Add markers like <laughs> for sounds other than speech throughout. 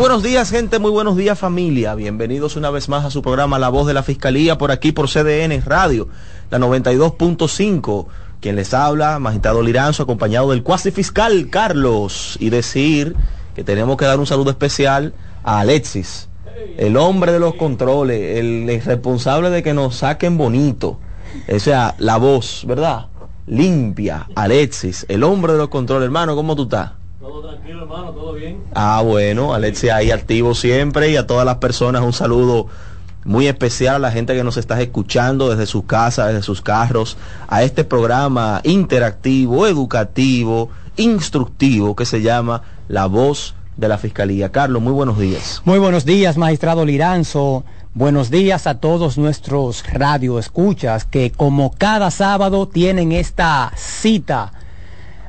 Buenos días, gente. Muy buenos días, familia. Bienvenidos una vez más a su programa La Voz de la Fiscalía por aquí por CDN Radio, la 92.5. Quien les habla, Magistrado Liranzo, acompañado del cuasi fiscal Carlos. Y decir que tenemos que dar un saludo especial a Alexis, el hombre de los controles, el responsable de que nos saquen bonito. O sea, la voz, ¿verdad? Limpia, Alexis, el hombre de los controles. Hermano, ¿cómo tú estás? Todo tranquilo, hermano, todo bien. Ah, bueno, Alexis ahí activo siempre y a todas las personas un saludo muy especial a la gente que nos está escuchando desde sus casas, desde sus carros, a este programa interactivo, educativo, instructivo que se llama La Voz de la Fiscalía. Carlos, muy buenos días. Muy buenos días, magistrado Liranzo. Buenos días a todos nuestros radioescuchas que como cada sábado tienen esta cita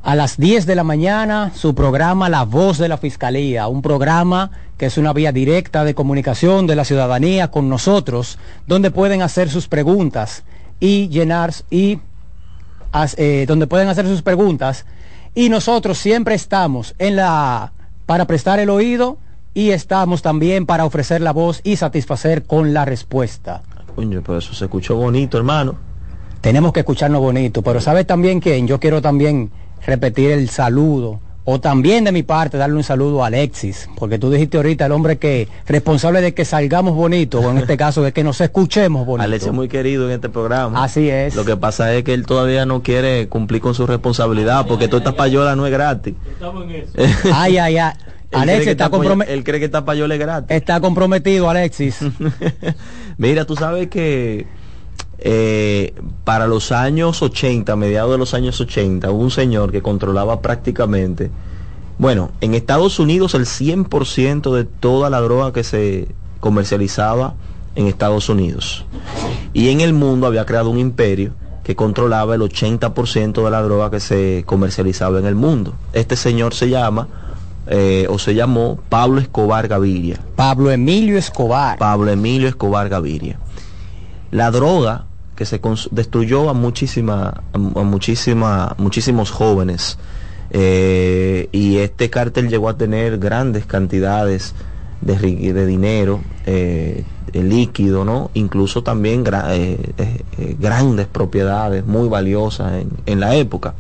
a las 10 de la mañana su programa La Voz de la Fiscalía, un programa que es una vía directa de comunicación de la ciudadanía con nosotros, donde pueden hacer sus preguntas y llenar y eh, donde pueden hacer sus preguntas y nosotros siempre estamos en la para prestar el oído y estamos también para ofrecer la voz y satisfacer con la respuesta. Coño, pero eso se escuchó bonito, hermano. Tenemos que escucharnos bonito, pero ¿sabes también quién? Yo quiero también repetir el saludo. O también de mi parte darle un saludo a Alexis, porque tú dijiste ahorita el hombre que responsable de que salgamos bonitos, o en este caso de que nos escuchemos bonitos. Alexis es muy querido en este programa. Así es. Lo que pasa es que él todavía no quiere cumplir con su responsabilidad, porque toda esta payola no es gratis. Estamos en eso. <laughs> Ay, ay, ay. Alexis está comprometido. Él cree que esta payola es gratis. Está comprometido, Alexis. <laughs> Mira, tú sabes que eh, para los años 80, mediados de los años 80, hubo un señor que controlaba prácticamente, bueno, en Estados Unidos el 100% de toda la droga que se comercializaba en Estados Unidos. Y en el mundo había creado un imperio que controlaba el 80% de la droga que se comercializaba en el mundo. Este señor se llama, eh, o se llamó Pablo Escobar Gaviria. Pablo Emilio Escobar. Pablo Emilio Escobar Gaviria. La droga que se destruyó a muchísima, a, muchísima, muchísimos jóvenes. Eh, y este cártel llegó a tener grandes cantidades de, de dinero eh, líquido, ¿no? Incluso también eh, grandes propiedades muy valiosas en, en, la época.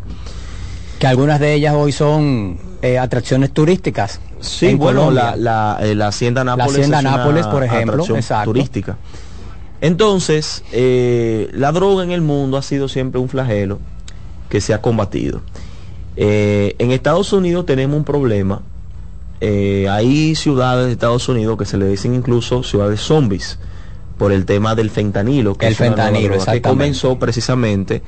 Que algunas de ellas hoy son atracciones turísticas. Sí, bueno, la, la, la, Hacienda Nápoles. La Hacienda Nápoles, por ejemplo, exacto. turística. Entonces, eh, la droga en el mundo ha sido siempre un flagelo que se ha combatido. Eh, en Estados Unidos tenemos un problema. Eh, hay ciudades de Estados Unidos que se le dicen incluso ciudades zombies por el tema del fentanilo, que el fentanilo, que comenzó precisamente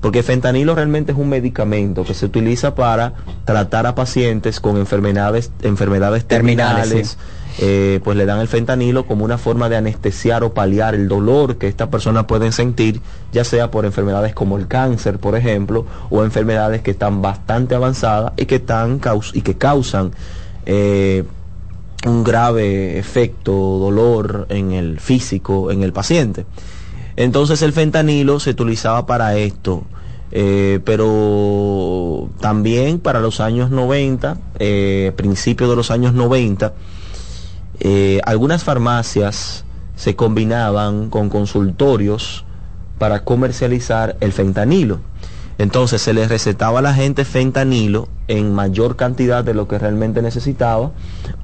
porque fentanilo realmente es un medicamento que se utiliza para tratar a pacientes con enfermedades, enfermedades terminales eh, pues le dan el fentanilo como una forma de anestesiar o paliar el dolor que estas personas pueden sentir, ya sea por enfermedades como el cáncer, por ejemplo, o enfermedades que están bastante avanzadas y que, están, y que causan eh, un grave efecto, dolor en el físico, en el paciente. Entonces el fentanilo se utilizaba para esto. Eh, pero también para los años 90, principios de los años 90, eh, algunas farmacias se combinaban con consultorios para comercializar el fentanilo. Entonces se les recetaba a la gente fentanilo en mayor cantidad de lo que realmente necesitaba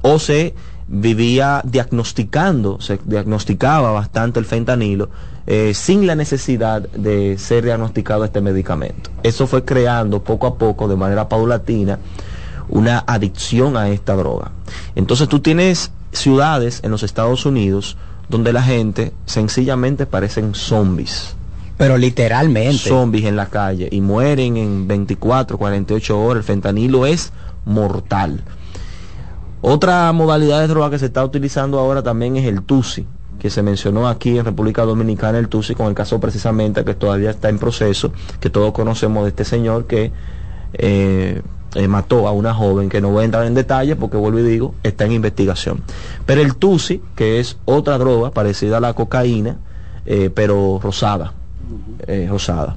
o se vivía diagnosticando, se diagnosticaba bastante el fentanilo eh, sin la necesidad de ser diagnosticado este medicamento. Eso fue creando poco a poco, de manera paulatina, una adicción a esta droga. Entonces tú tienes ciudades en los Estados Unidos donde la gente sencillamente parecen zombies. Pero literalmente. Zombies en la calle y mueren en 24, 48 horas. El fentanilo es mortal. Otra modalidad de droga que se está utilizando ahora también es el TUSI, que se mencionó aquí en República Dominicana, el TUSI, con el caso precisamente que todavía está en proceso, que todos conocemos de este señor que eh, eh, mató a una joven, que no voy a entrar en detalle porque vuelvo y digo, está en investigación. Pero el TUSI, que es otra droga parecida a la cocaína, eh, pero rosada, eh, rosada.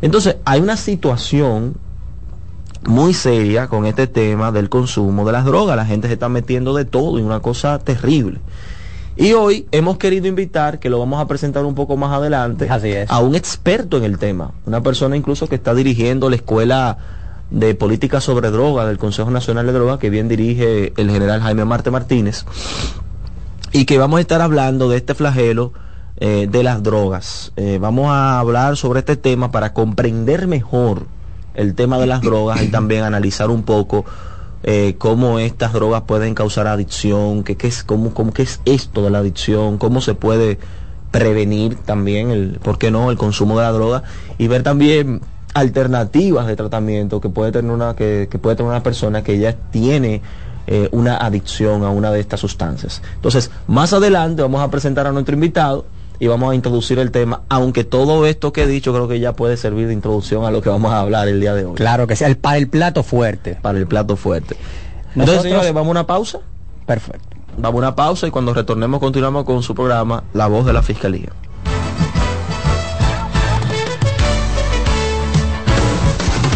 Entonces, hay una situación muy seria con este tema del consumo de las drogas. La gente se está metiendo de todo y una cosa terrible. Y hoy hemos querido invitar, que lo vamos a presentar un poco más adelante, Así es. a un experto en el tema, una persona incluso que está dirigiendo la escuela de política sobre droga del Consejo Nacional de Drogas, que bien dirige el general Jaime Marte Martínez, y que vamos a estar hablando de este flagelo eh, de las drogas. Eh, vamos a hablar sobre este tema para comprender mejor el tema de las drogas y también analizar un poco eh, cómo estas drogas pueden causar adicción, qué, qué es, cómo, cómo, qué es esto de la adicción, cómo se puede prevenir también, el, ¿por qué no?, el consumo de la droga y ver también alternativas de tratamiento que puede tener una, que, que puede tener una persona que ya tiene eh, una adicción a una de estas sustancias. Entonces, más adelante vamos a presentar a nuestro invitado y vamos a introducir el tema, aunque todo esto que he dicho creo que ya puede servir de introducción a lo que vamos a hablar el día de hoy. Claro que sí, el, para el plato fuerte. Para el plato fuerte. Entonces, señores, vamos a una pausa. Perfecto. Vamos a una pausa y cuando retornemos continuamos con su programa La Voz de la Fiscalía.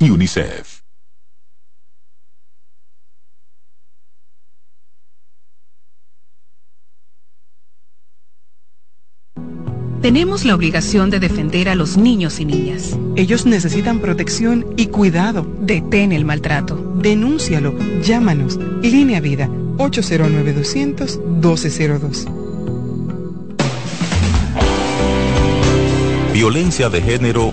y UNICEF. Tenemos la obligación de defender a los niños y niñas. Ellos necesitan protección y cuidado. Detén el maltrato. Denúncialo. Llámanos. Línea Vida 809-200-1202. Violencia de género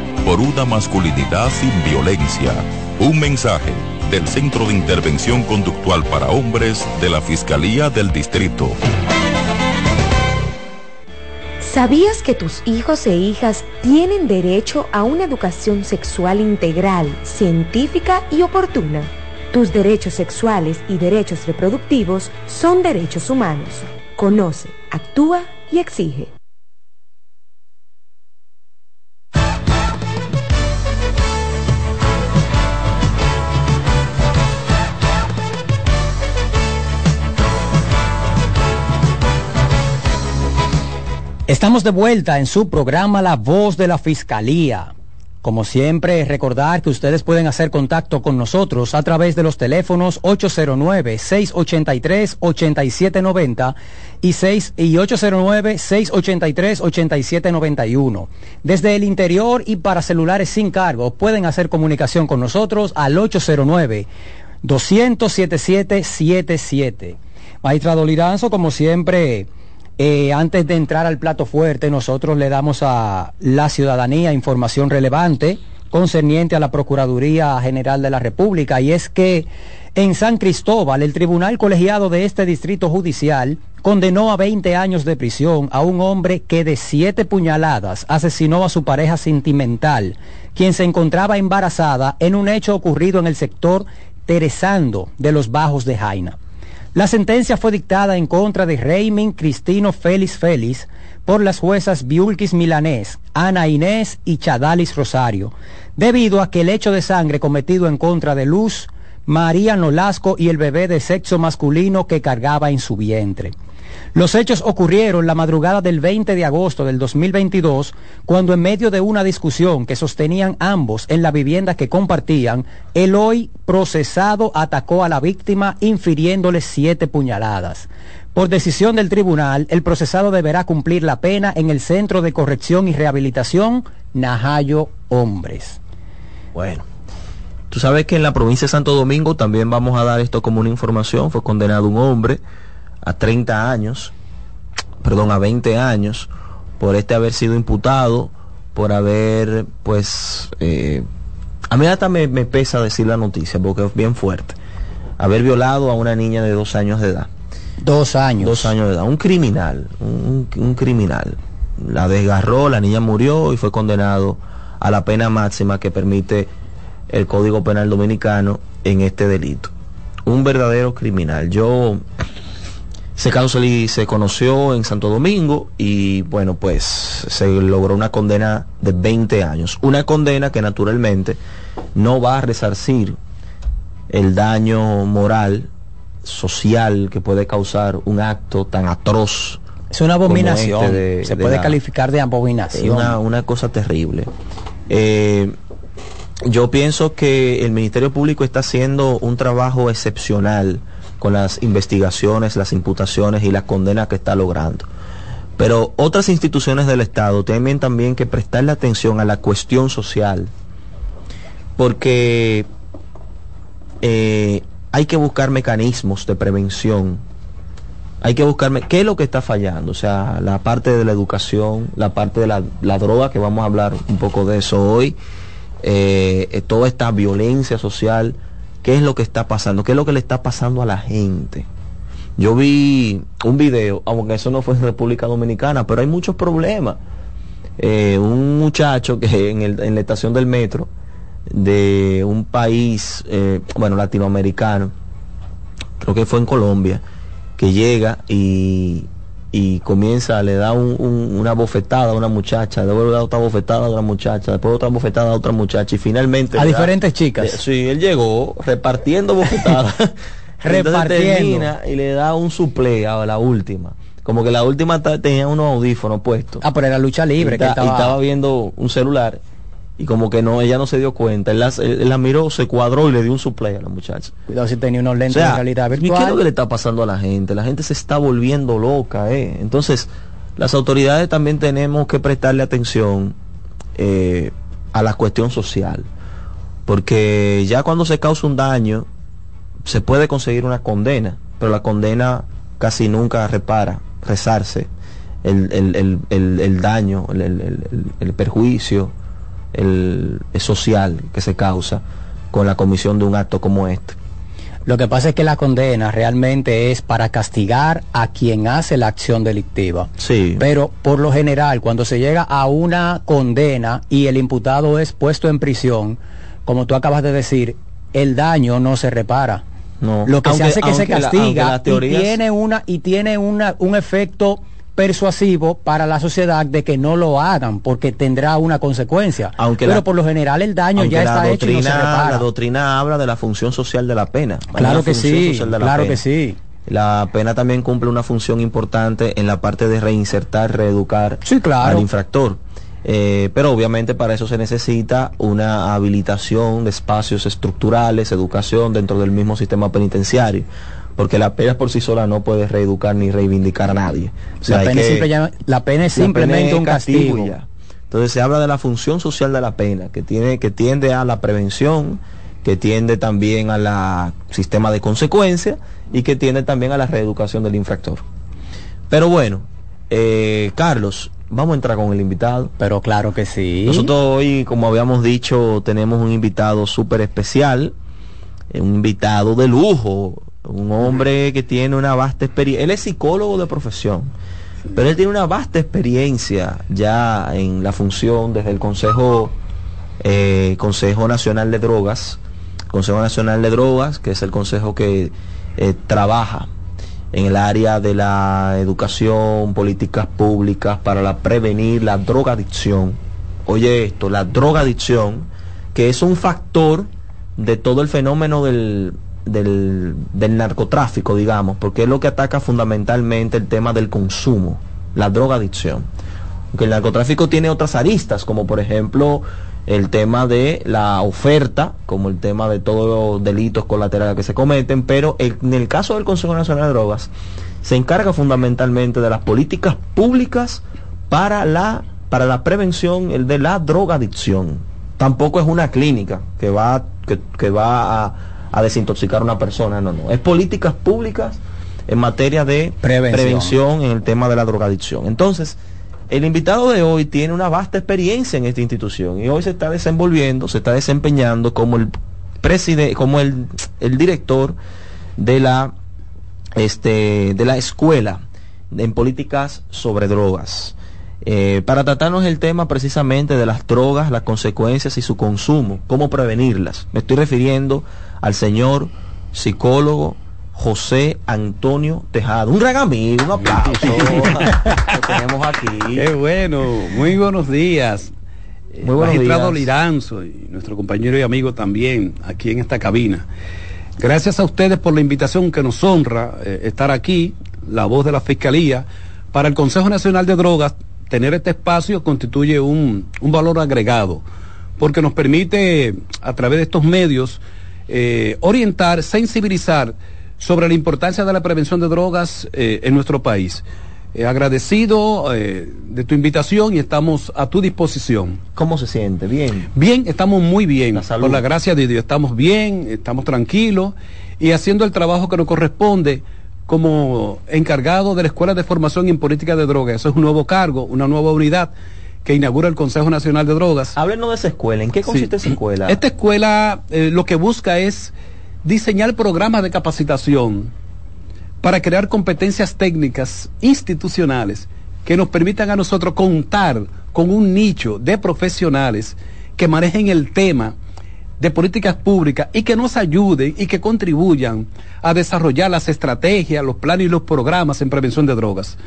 por una masculinidad sin violencia. Un mensaje del Centro de Intervención Conductual para Hombres de la Fiscalía del Distrito. ¿Sabías que tus hijos e hijas tienen derecho a una educación sexual integral, científica y oportuna? Tus derechos sexuales y derechos reproductivos son derechos humanos. Conoce, actúa y exige. Estamos de vuelta en su programa La Voz de la Fiscalía. Como siempre, recordar que ustedes pueden hacer contacto con nosotros a través de los teléfonos 809-683-8790 y, 6 y 809-683-8791. Desde el interior y para celulares sin cargo pueden hacer comunicación con nosotros al 809 200 Maestra Doliranzo, como siempre, eh, antes de entrar al plato fuerte, nosotros le damos a la ciudadanía información relevante concerniente a la Procuraduría General de la República y es que en San Cristóbal el Tribunal Colegiado de este Distrito Judicial condenó a 20 años de prisión a un hombre que de siete puñaladas asesinó a su pareja sentimental, quien se encontraba embarazada en un hecho ocurrido en el sector Teresando de los Bajos de Jaina. La sentencia fue dictada en contra de Raymond Cristino Félix Félix por las juezas Biulquis Milanés, Ana Inés y Chadalis Rosario, debido a que el hecho de sangre cometido en contra de Luz, María Nolasco y el bebé de sexo masculino que cargaba en su vientre. Los hechos ocurrieron la madrugada del 20 de agosto del 2022, cuando en medio de una discusión que sostenían ambos en la vivienda que compartían, el hoy procesado atacó a la víctima infiriéndole siete puñaladas. Por decisión del tribunal, el procesado deberá cumplir la pena en el Centro de Corrección y Rehabilitación Najayo Hombres. Bueno, tú sabes que en la provincia de Santo Domingo también vamos a dar esto como una información. Fue condenado un hombre a 30 años, perdón, a 20 años, por este haber sido imputado, por haber, pues, eh, a mí hasta me, me pesa decir la noticia porque es bien fuerte. Haber violado a una niña de dos años de edad. Dos años. Dos años de edad. Un criminal, un, un criminal. La desgarró, la niña murió y fue condenado a la pena máxima que permite el Código Penal Dominicano en este delito. Un verdadero criminal. Yo, ese caso se, se conoció en Santo Domingo y bueno, pues se logró una condena de 20 años. Una condena que naturalmente no va a resarcir el daño moral social que puede causar un acto tan atroz. Es una abominación. Este de- Se de puede la- calificar de abominación. Una, una cosa terrible. Eh, yo pienso que el Ministerio Público está haciendo un trabajo excepcional con las investigaciones, las imputaciones y las condenas que está logrando. Pero otras instituciones del Estado tienen también que prestarle atención a la cuestión social, porque eh, hay que buscar mecanismos de prevención. Hay que buscar qué es lo que está fallando, o sea, la parte de la educación, la parte de la, la droga, que vamos a hablar un poco de eso hoy, eh, eh, toda esta violencia social, qué es lo que está pasando, qué es lo que le está pasando a la gente. Yo vi un video, aunque eso no fue en República Dominicana, pero hay muchos problemas. Eh, un muchacho que en, el- en la estación del metro de un país, eh, bueno, latinoamericano, creo que fue en Colombia, que llega y, y comienza, le da un- un- una bofetada a una muchacha, después le da otra bofetada a otra muchacha, después otra bofetada a otra muchacha y finalmente... A da- diferentes chicas. Eh, sí, él llegó repartiendo bofetadas. <laughs> Repartiendo. termina y le da un suple a la última. Como que la última tenía unos audífonos puestos. Ah, pero era lucha libre y, que ta- estaba... y estaba viendo un celular y como que no, ella no se dio cuenta. Él la, él la miró, se cuadró y le dio un suple a la muchacha. Cuidado si tenía unos O lentes sea, de realidad ¿y qué es virtual. lo que le está pasando a la gente? La gente se está volviendo loca, ¿eh? Entonces, las autoridades también tenemos que prestarle atención eh, a la cuestión social. Porque ya cuando se causa un daño, se puede conseguir una condena, pero la condena casi nunca repara, rezarse el, el- el- el- el daño, el, el- el- el perjuicio el, el social que se causa con la comisión de un acto como este. Lo que pasa es que la condena realmente es para castigar a quien hace la acción delictiva. Sí. Pero por lo general, cuando se llega a una condena y el imputado es puesto en prisión, como tú acabas de decir, el daño no se repara. No. Lo que Aunque- se hace es que se la- castiga y tiene una y tiene una un efecto persuasivo para la sociedad de que no lo hagan porque tendrá una consecuencia. Aunque Pero la- por lo general el daño ya está hecho y no se doctrina, repara. la doctrina habla de la función social de la pena. Claro que sí, claro pena. que sí. La pena también cumple una función importante en la parte de reinsertar, reeducar claro. al infractor. Eh, pero obviamente para eso se necesita una habilitación de espacios estructurales, educación dentro del mismo sistema penitenciario. Porque la pena por sí sola no puede reeducar ni reivindicar a nadie. O sea, la, pena es que- simple llama- la pena es la simplemente pena es un castigo. ya. Entonces se habla de la función social de la pena, que tiene, que tiende a la prevención, que tiende también a la sistema de consecuencia y que tiende también a la reeducación del infractor. Pero bueno, eh, Carlos, vamos a entrar con el invitado. Pero claro que sí. Nosotros hoy, como habíamos dicho, tenemos un invitado súper especial, eh, un invitado de lujo, un hombre que tiene una vasta experiencia. Él es psicólogo de profesión, pero él tiene una vasta experiencia ya en la función desde el Consejo, eh, Consejo Nacional de Drogas, Consejo Nacional de Drogas, que es el consejo que eh, trabaja en el área de la educación, políticas públicas para la prevenir la drogadicción. Oye esto, la drogadicción, que es un factor de todo el fenómeno del, del, del narcotráfico, digamos, porque es lo que ataca fundamentalmente el tema del consumo, la drogadicción. Porque el narcotráfico tiene otras aristas, como por ejemplo el tema de la oferta, como el tema de todos los delitos colaterales que se cometen, pero el- en el caso del Consejo Nacional de Drogas, se encarga fundamentalmente de las políticas públicas para la, para la prevención el de la drogadicción. Tampoco es una clínica que va, que, que va a, a desintoxicar a una persona, no, no. Es políticas públicas en materia de Prevención. prevención en el tema de la drogadicción. Entonces, el invitado de hoy tiene una vasta experiencia en esta institución y hoy se está desenvolviendo, se está desempeñando como el presidente, como el, el director de la este de la escuela en políticas sobre drogas. Eh, para tratarnos el tema precisamente de las drogas, las consecuencias y su consumo, cómo prevenirlas. Me estoy refiriendo al señor psicólogo José Antonio Tejado. Un amigo, un aplauso. <laughs> Lo tenemos aquí. Qué bueno, muy buenos días. Muy buenos Magistrado días. Liranzo y nuestro compañero y amigo también aquí en esta cabina. Gracias a ustedes por la invitación que nos honra eh, estar aquí, la voz de la Fiscalía, para el Consejo Nacional de Drogas. Tener este espacio constituye un, un valor agregado, porque nos permite, a través de estos medios, eh, orientar, sensibilizar sobre la importancia de la prevención de drogas eh, en nuestro país. Eh, agradecido eh, de tu invitación y estamos a tu disposición. ¿Cómo se siente? Bien. Bien, estamos muy bien. salud. Por la gracia de Dios, estamos bien, estamos tranquilos y haciendo el trabajo que nos corresponde como encargado de la Escuela de Formación en Política de Drogas. Eso es un nuevo cargo, una nueva unidad que inaugura el Consejo Nacional de Drogas. Háblenos de esa escuela. ¿En qué consiste esa escuela? Esta escuela eh, lo que busca es diseñar programas de capacitación para crear competencias técnicas institucionales que nos permitan a nosotros contar con un nicho de profesionales que manejen el tema de políticas públicas y que nos ayuden y que contribuyan a desarrollar las estrategias, los planes y los programas en prevención de drogas.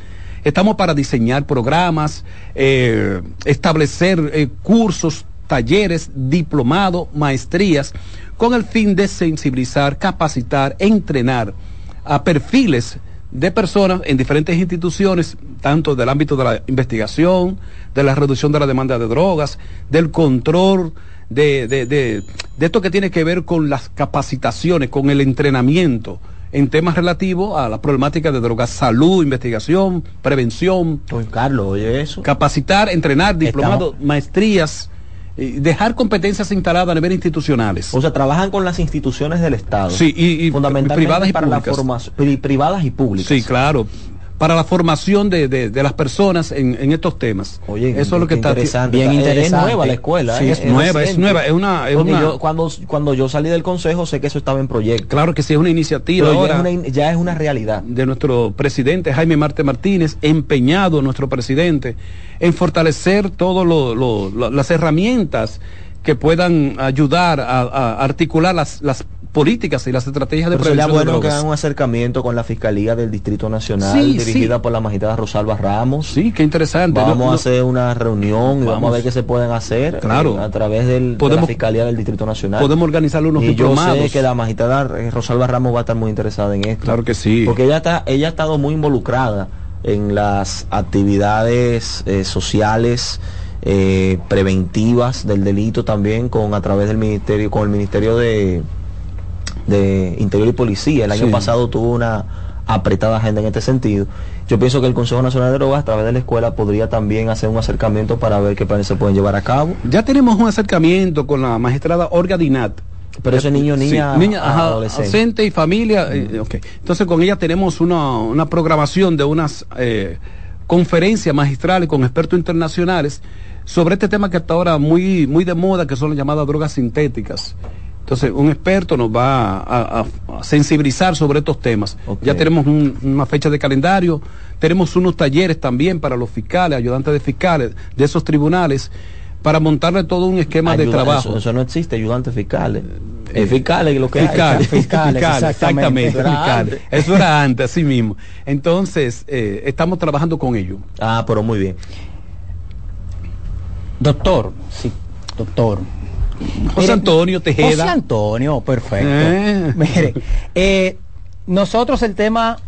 Estamos para diseñar programas, eh, establecer eh, cursos, talleres, diplomados, maestrías, con el fin de sensibilizar, capacitar, entrenar a perfiles de personas en diferentes instituciones, tanto del ámbito de la investigación, de la reducción de la demanda de drogas, del control, de, de, de, de esto que tiene que ver con las capacitaciones, con el entrenamiento en temas relativos a la problemática de drogas, salud, investigación, prevención. Carlos, oye eso. Capacitar, entrenar, diplomados, maestrías, eh, dejar competencias instaladas a nivel institucionales. O sea, trabajan con las instituciones del Estado. Sí, y, y fundamentalmente privadas y para la formación pri- privadas y públicas. Sí, claro. Para la formación de, de, de las personas en, en estos temas. Oye, eso es lo que está interesante. bien Es- interesante. Es nueva la escuela. Sí, ¿eh? es nueva, es nueva, es una- es Porque una- yo, cuando, cuando yo salí del consejo sé que eso estaba en proyecto. Claro que sí, es una iniciativa Pero ya ahora es una in- ya es una realidad. de nuestro presidente Jaime Marte Martínez, empeñado nuestro presidente en fortalecer todas las herramientas que puedan ayudar a, a articular las, las políticas y las estrategias de Pero sería prevención de bueno que hagan un acercamiento con la Fiscalía del Distrito Nacional, Sí, dirigida sí. por la magistrada Rosalba Ramos. Sí, qué interesante. Vamos No- a hacer una reunión y vamos, Vamos. a ver qué se pueden hacer Claro. eh, a través del, de la Podemos- Fiscalía del Distrito Nacional. podemos organizar unos y yo diplomados. sé que la magistrada eh, Rosalba Ramos va a estar muy interesada en esto. Claro que sí. Porque ella, está, ella ha estado muy involucrada en las actividades eh, sociales eh, preventivas del delito también con a través del ministerio con el ministerio de de Interior y Policía. El año Sí. pasado tuvo una apretada agenda en este sentido. Yo pienso que el Consejo Nacional de Drogas a través de la escuela podría también hacer un acercamiento para ver qué planes se pueden llevar a cabo. Ya tenemos un acercamiento con la magistrada Olga Dinat. Pero ese niño, Sí, niña, ajá, adolescente. adolescente y familia. eh, ok. Entonces con ella tenemos una, una programación de unas eh, conferencias magistrales con expertos internacionales sobre este tema que está ahora muy, muy de moda, que son las llamadas drogas sintéticas. Entonces, un experto nos va a, a- a sensibilizar sobre estos temas. Ya tenemos un- una fecha de calendario, tenemos unos talleres también para los fiscales, ayudantes de fiscales de esos tribunales, para montarle todo un esquema de trabajo. Eso, eso no existe, ayudantes fiscales. Es fiscales lo que hay. Fiscales, Fiscales, fiscales, exactamente. exactamente. Eso era fiscales. antes. Eso era antes, así mismo. Entonces, eh, estamos trabajando con ello. Ah, pero muy bien. Doctor, sí, doctor. José Antonio Tejeda. José Antonio, perfecto. Eh. Mire, eh, nosotros el tema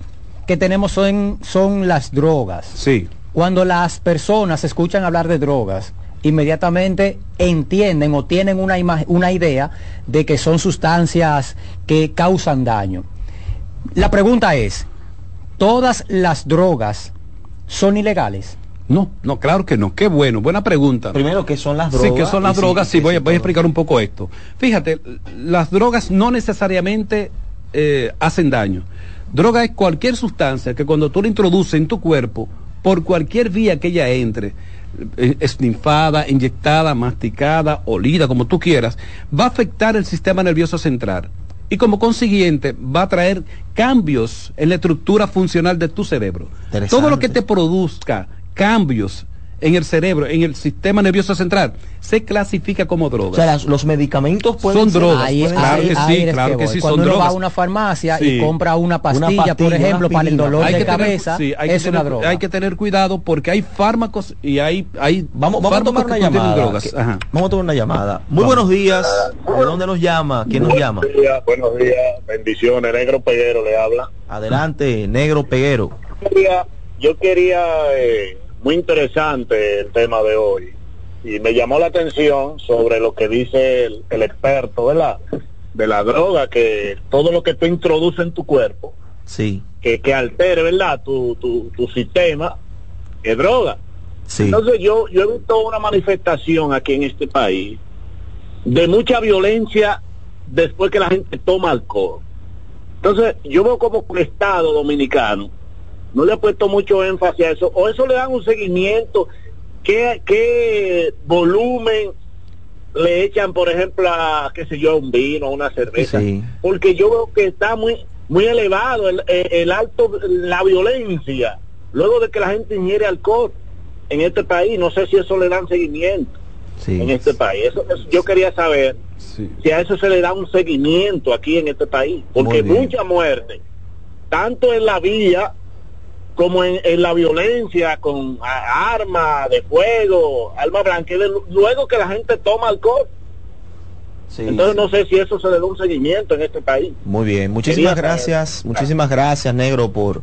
que tenemos son, son las drogas. Sí. Cuando las personas escuchan hablar de drogas, inmediatamente entienden o tienen una, una idea de que son sustancias que causan daño. La pregunta es, ¿todas las drogas son ilegales? No, no, claro que no. Qué bueno, buena pregunta. Primero, ¿qué son las Sí, drogas? que son las sí, drogas. Sí, ¿qué voy, a- voy explicar un poco esto. Fíjate, las drogas no necesariamente eh, hacen daño. Droga es cualquier sustancia que cuando tú la introduces en tu cuerpo, por cualquier vía que ella entre, eh, esnifada, inyectada, masticada, olida, como tú quieras, va a afectar el sistema nervioso central. Y como consiguiente va a traer cambios en la estructura funcional de tu cerebro. Todo lo que te produzca cambios en el cerebro, en el sistema nervioso central, se clasifica como droga. O sea, las- los medicamentos pueden Son ser- drogas. Ahí- claro que sí, claro que voy. sí, Cuando son uno va drogas. a una farmacia Sí. y compra una pastilla, pastilla, por una ejemplo, para el dolor Hay de que tener- cabeza, sí, hay que es tener- una droga. Hay que tener cuidado porque hay fármacos y hay, hay Vamos, vamos a tomar que una llamada. drogas. que- Ajá. Vamos a tomar una llamada. Muy buenos días. ¿De dónde nos llama? ¿Quién nos llama? Buenos días, buenos días, bendiciones. Negro Peguero le habla. Adelante, negro peguero. Yo quería, yo quería eh, muy interesante el tema de hoy y me llamó la atención sobre lo que dice el, el experto, ¿verdad? De la droga, que todo lo que tú introduces en tu cuerpo, Sí, que, que altere, ¿verdad? Tu, tu, tu sistema, es droga. sí. Entonces yo, yo he visto una manifestación aquí en este país de mucha violencia después que la gente toma alcohol. Entonces yo veo como el Estado dominicano no le ha puesto mucho énfasis a eso, o eso le dan un seguimiento, qué, qué volumen le echan, por ejemplo, a, qué sé yo, un vino, una cerveza, Sí. porque yo veo que está muy muy elevado el, el- alto, la violencia, luego de que la gente ingiere alcohol en este país, no sé si eso le dan seguimiento Sí. en este país, eso, eso yo quería saber Sí. si a eso se le da un seguimiento aquí en este país, porque mucha muerte, tanto en la vía como en, en la violencia con armas de fuego, armas blancas, luego que la gente toma alcohol. Sí, Entonces sí. no sé si eso se le da un seguimiento en este país. Muy bien, muchísimas Quería saber. gracias, muchísimas gracias, negro, por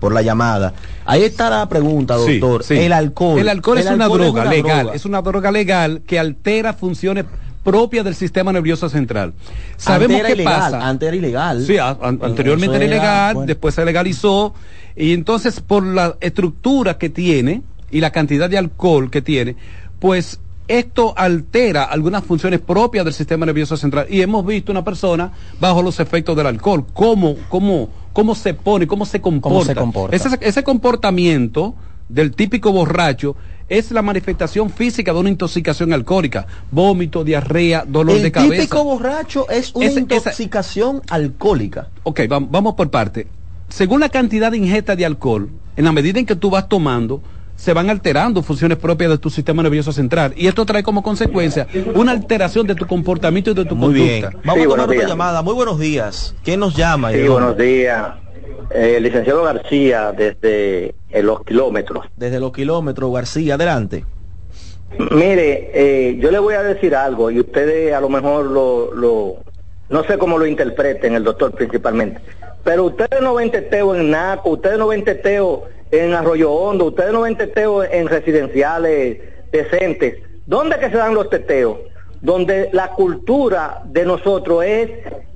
por la llamada. Ahí está la pregunta, doctor. sí. El alcohol. El alcohol es una alcohol droga legal, droga. es una droga legal que altera funciones propias del sistema nervioso central. Sabemos Antes era qué ilegal, pasa. Antes era ilegal. Sí, a- anteriormente era ilegal, bueno. después se legalizó y entonces por la estructura que tiene y la cantidad de alcohol que tiene, pues esto altera algunas funciones propias del sistema nervioso central y hemos visto una persona bajo los efectos del alcohol, cómo, cómo, cómo se pone, cómo se comporta. se comporta. Ese, ese comportamiento del típico borracho es la manifestación física de una intoxicación alcohólica, vómito, diarrea, dolor El de cabeza. típico borracho es una Ese- esa- intoxicación alcohólica. Ok, vam- vamos por parte. Según la cantidad de ingesta de alcohol, en la medida en que tú vas tomando, se van alterando funciones propias de tu sistema nervioso central. Y esto trae como consecuencia una alteración de tu comportamiento y de tu Muy bien. conducta. Vamos Sí, a tomar otra días. llamada. Muy buenos días. ¿Quién nos llama? Sí, buenos días. Eh, licenciado García, desde eh, los kilómetros. Desde los kilómetros, García, adelante. Mire, eh, yo le voy a decir algo y ustedes a lo mejor lo, lo, no sé cómo lo interpreten, el doctor principalmente, pero ustedes no ven teteo en NACO, ustedes no ven teteo en Arroyo Hondo, ustedes no ven teteo en residenciales decentes. ¿Dónde que se dan los teteos? Donde la cultura de nosotros es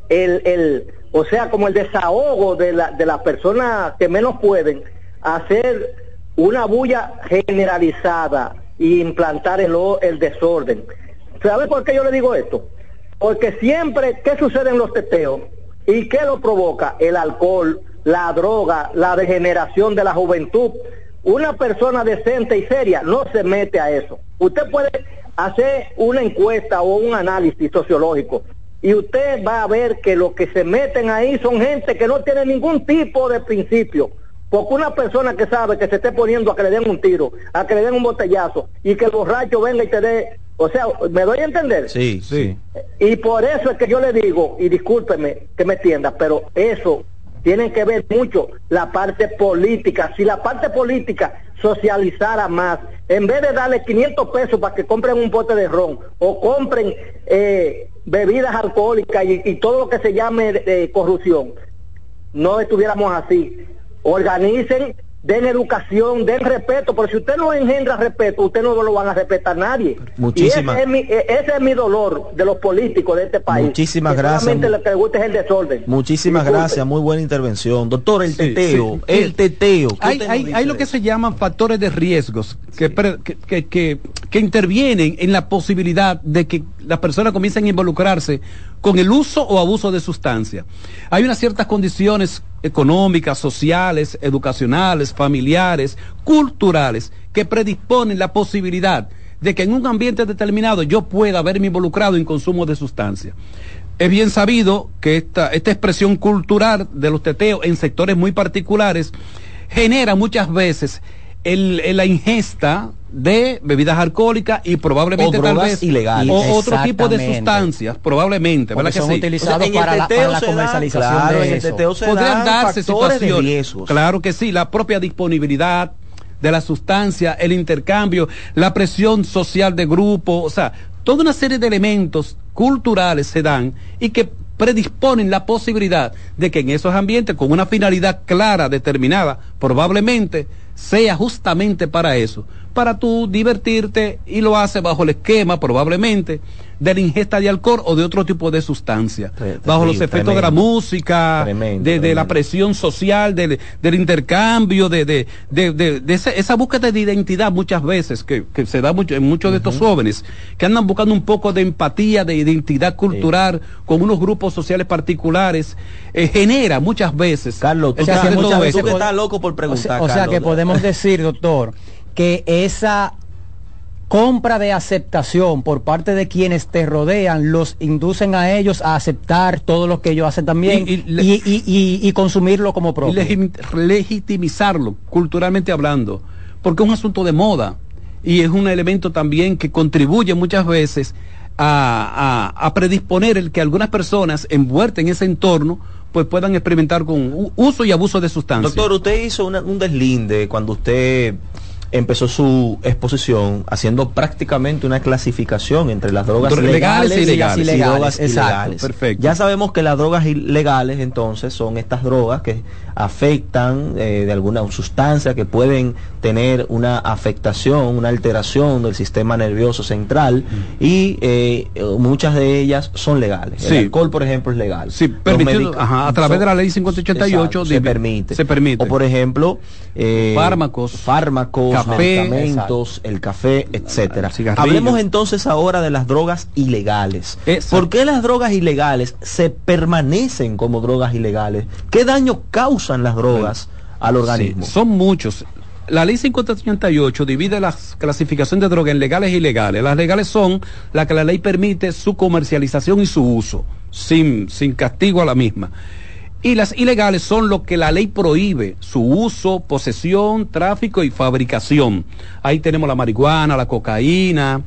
el, el o sea, como el desahogo de, la, de las personas que menos pueden hacer una bulla generalizada y implantar el, el desorden. ¿Sabe por qué yo le digo esto? Porque siempre, ¿qué sucede en los teteos? ¿Y qué lo provoca? El alcohol, la droga, la degeneración de la juventud. Una persona decente y seria no se mete a eso. Usted puede hacer una encuesta o un análisis sociológico y usted va a ver que los que se meten ahí son gente que no tiene ningún tipo de principio. Porque una persona que sabe que se esté poniendo a que le den un tiro, a que le den un botellazo y que el borracho venga y te dé, o sea, ¿me doy a entender? Sí, sí. Y por eso es que yo le digo, y discúlpeme que me entienda, pero eso tiene que ver mucho la parte política. Si la parte política socializara más. En vez de darle 500 pesos para que compren un bote de ron o compren eh, bebidas alcohólicas y, y todo lo que se llame eh, corrupción, no estuviéramos así. Organicen, den educación, den respeto, porque si usted no engendra respeto, usted no lo van a respetar nadie. Muchísimas- Y ese es, mi, ese es mi dolor de los políticos de este país. Muchísimas Que gracias. Solamente lo que gusta es el desorden. Muchísimas Disculpe. gracias, muy buena intervención. Doctor, el teteo, sí. el teteo. ¿qué Hay, hay, hay lo que se llaman factores de riesgos que, pre- que, que- que- que intervienen en la posibilidad de que las personas comiencen a involucrarse con el uso o abuso de sustancias. Hay unas ciertas condiciones económicas, sociales, educacionales, familiares, culturales, que predisponen la posibilidad de que en un ambiente determinado yo pueda haberme involucrado en consumo de sustancias. Es bien sabido que esta, esta expresión cultural de los teteos en sectores muy particulares genera muchas veces el- el- la ingesta de bebidas alcohólicas y probablemente O tal vez ilegales. o otro tipo de sustancias probablemente Porque ¿verdad que son sí? utilizados O sea, para, la, teteo para la se dan- comercialización claro, de en eso. podrían darse de situaciones riesgos. claro que sí la propia disponibilidad de la sustancia el intercambio la presión social de grupo o sea toda una serie de elementos culturales se dan y que predisponen la posibilidad de que en esos ambientes con una finalidad clara determinada probablemente sea justamente para eso para tú divertirte y lo hace bajo el esquema probablemente de la ingesta de alcohol o de otro tipo de sustancia Tre- bajo los efectos de la música Tremendo, de, de la presión social, del, del intercambio, de, de, de, de- de esa, esa búsqueda de identidad muchas veces que, que se da mucho, en muchos de estos jóvenes que andan buscando un poco de empatía, de identidad cultural con unos grupos sociales particulares, eh, genera muchas veces. Carlos, tú, O sea, que- muchas de veces tú que eso. estás loco por O preguntar. sea, o sea que podemos <laughs> decir, doctor, que esa compra de aceptación por parte de quienes te rodean los inducen a ellos a aceptar todo lo que ellos hacen también Y- y, y le- y- y- y consumirlo como y propio. legitimizarlo culturalmente hablando, porque es un asunto de moda y es un elemento también que contribuye muchas veces a, a- a predisponer el que algunas personas envueltas en ese entorno pues puedan experimentar con uso y abuso de sustancias. Doctor, usted hizo una- un deslinde cuando usted empezó su exposición haciendo prácticamente una clasificación entre las drogas Dro- legales, legales y ilegales. y Ilegales, drogas exacto, ilegales. perfecto. Ya sabemos que las drogas ilegales entonces son estas drogas que afectan eh, de alguna sustancia que pueden tener una afectación, una alteración del sistema nervioso central y eh, muchas de ellas son legales. Sí. El alcohol, por ejemplo, es legal. Sí, ajá, a través son- de la ley 5088 Exacto, se permite. se permite. O por ejemplo, eh, Fármacos, fármacos, café, medicamentos, el café, etcétera. Hablemos entonces ahora de las drogas ilegales. Exacto. ¿Por qué las drogas ilegales se permanecen como drogas ilegales? ¿Qué daño causan las drogas al organismo? Sí, son muchos. La ley 5088 divide la clasificación de drogas en legales e ilegales. Las legales son las que la ley permite su comercialización y su uso, sin, sin castigo a la misma. Y las ilegales son lo que la ley prohíbe, su uso, posesión, tráfico y fabricación. Ahí tenemos la marihuana, la cocaína,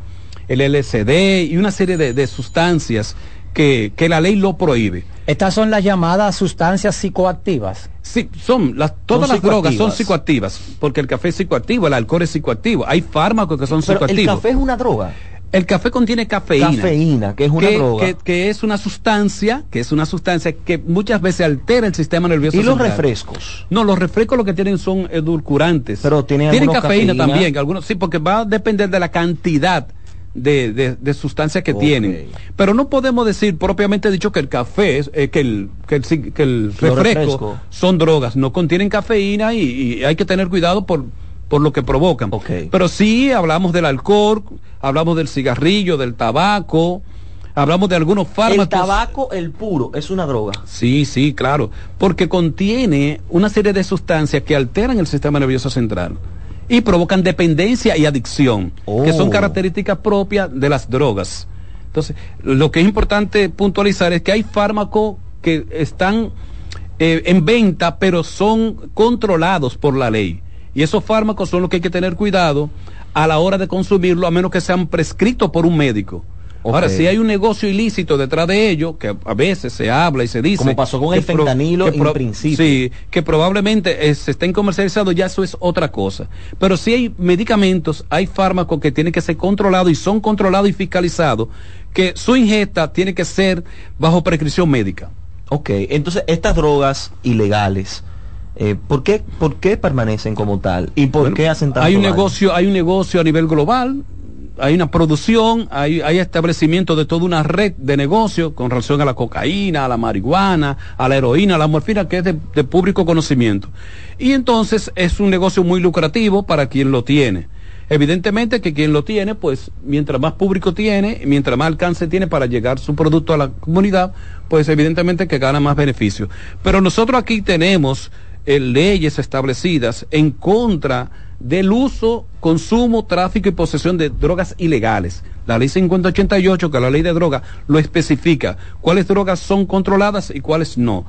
el LSD y una serie de sustancias que, que la ley lo prohíbe. Estas son las llamadas sustancias psicoactivas. Sí, son las, todas Son las drogas son psicoactivas. porque el café es psicoactivo, el alcohol es psicoactivo, hay fármacos que son Pero el psicoactivos. café es una droga. El café contiene cafeína. Cafeína, que es una que, droga. que- que es una sustancia, que es una sustancia que muchas veces altera el sistema nervioso. ¿Y los central. refrescos? No, los refrescos lo que tienen son edulcurantes. Pero tienen tienen cafeína, cafeína. también, algunos sí, porque va a depender de la cantidad de, de, de sustancias que tienen. Pero no podemos decir propiamente dicho que el café, eh, que, el, que, el, que el refresco son drogas, no contienen cafeína y, y hay que tener cuidado por, por lo que provocan. Ok. Pero sí hablamos del alcohol, hablamos del cigarrillo, del tabaco, hablamos de algunos fármacos. El tabaco, el puro, es una droga. Sí, sí, claro, porque contiene una serie de sustancias que alteran el sistema nervioso central y provocan dependencia y adicción, que son Oh. características propias de las drogas. Entonces, lo que es importante puntualizar es que hay fármacos que están eh, en venta, pero son controlados por la ley. Y esos fármacos son los que hay que tener cuidado a la hora de consumirlo, a menos que sean prescritos por un médico. Ahora, si hay un negocio ilícito detrás de ello, que a veces se habla y se dice... Como pasó con el fentanilo en principio. Sí, que probablemente eh, se estén comercializados, ya eso es otra cosa. Pero si hay medicamentos, hay fármacos que tienen que ser controlados y son controlados y fiscalizados, que su ingesta tiene que ser bajo prescripción médica. Ok, entonces estas drogas ilegales, eh, ¿por, qué, ¿por qué permanecen como tal? ¿Y por Bueno, qué hacen tanto hay un daño? negocio hay un negocio a nivel global hay una producción hay, hay establecimiento de toda una red de negocio con relación a la cocaína a la marihuana a la heroína a la morfina que es de, de público conocimiento. Y entonces es un negocio muy lucrativo para quien lo tiene. Evidentemente que quien lo tiene pues mientras más público tiene mientras más alcance tiene para llegar su producto a la comunidad pues evidentemente que gana más beneficio. Pero nosotros aquí tenemos eh, leyes establecidas en contra del uso, consumo, tráfico y posesión de drogas ilegales. La ley 5088, que es la ley de drogas, lo especifica. Cuáles drogas son controladas y cuáles no.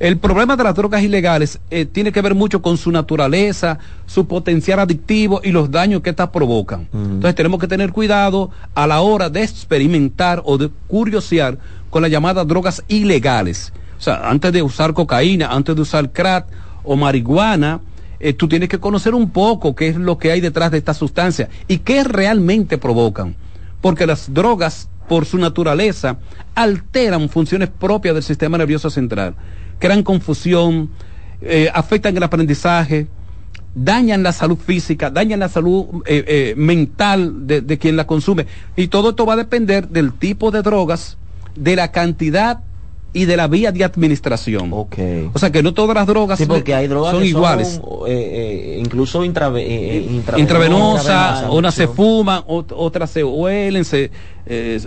El problema de las drogas ilegales eh, tiene que ver mucho con su naturaleza, su potencial adictivo y los daños que estas provocan. Entonces tenemos que tener cuidado a la hora de experimentar o de curiosear con las llamadas drogas ilegales. O sea, antes de usar cocaína, antes de usar crack o marihuana, eh, tú tienes que conocer un poco qué es lo que hay detrás de esta sustancia y qué realmente provocan. Porque las drogas, por su naturaleza, alteran funciones propias del sistema nervioso central, crean confusión, eh, afectan el aprendizaje, dañan la salud física, dañan la salud eh, mental de, de quien la consume. Y todo esto va a depender del tipo de drogas, de la cantidad y de la vía de administración. O sea que no todas las drogas Sí, porque hay drogas son que iguales. son, eh, eh, incluso intrave- eh, eh, intravenosa, intravenosa, unas se fuman, ot- otras se huelen, se,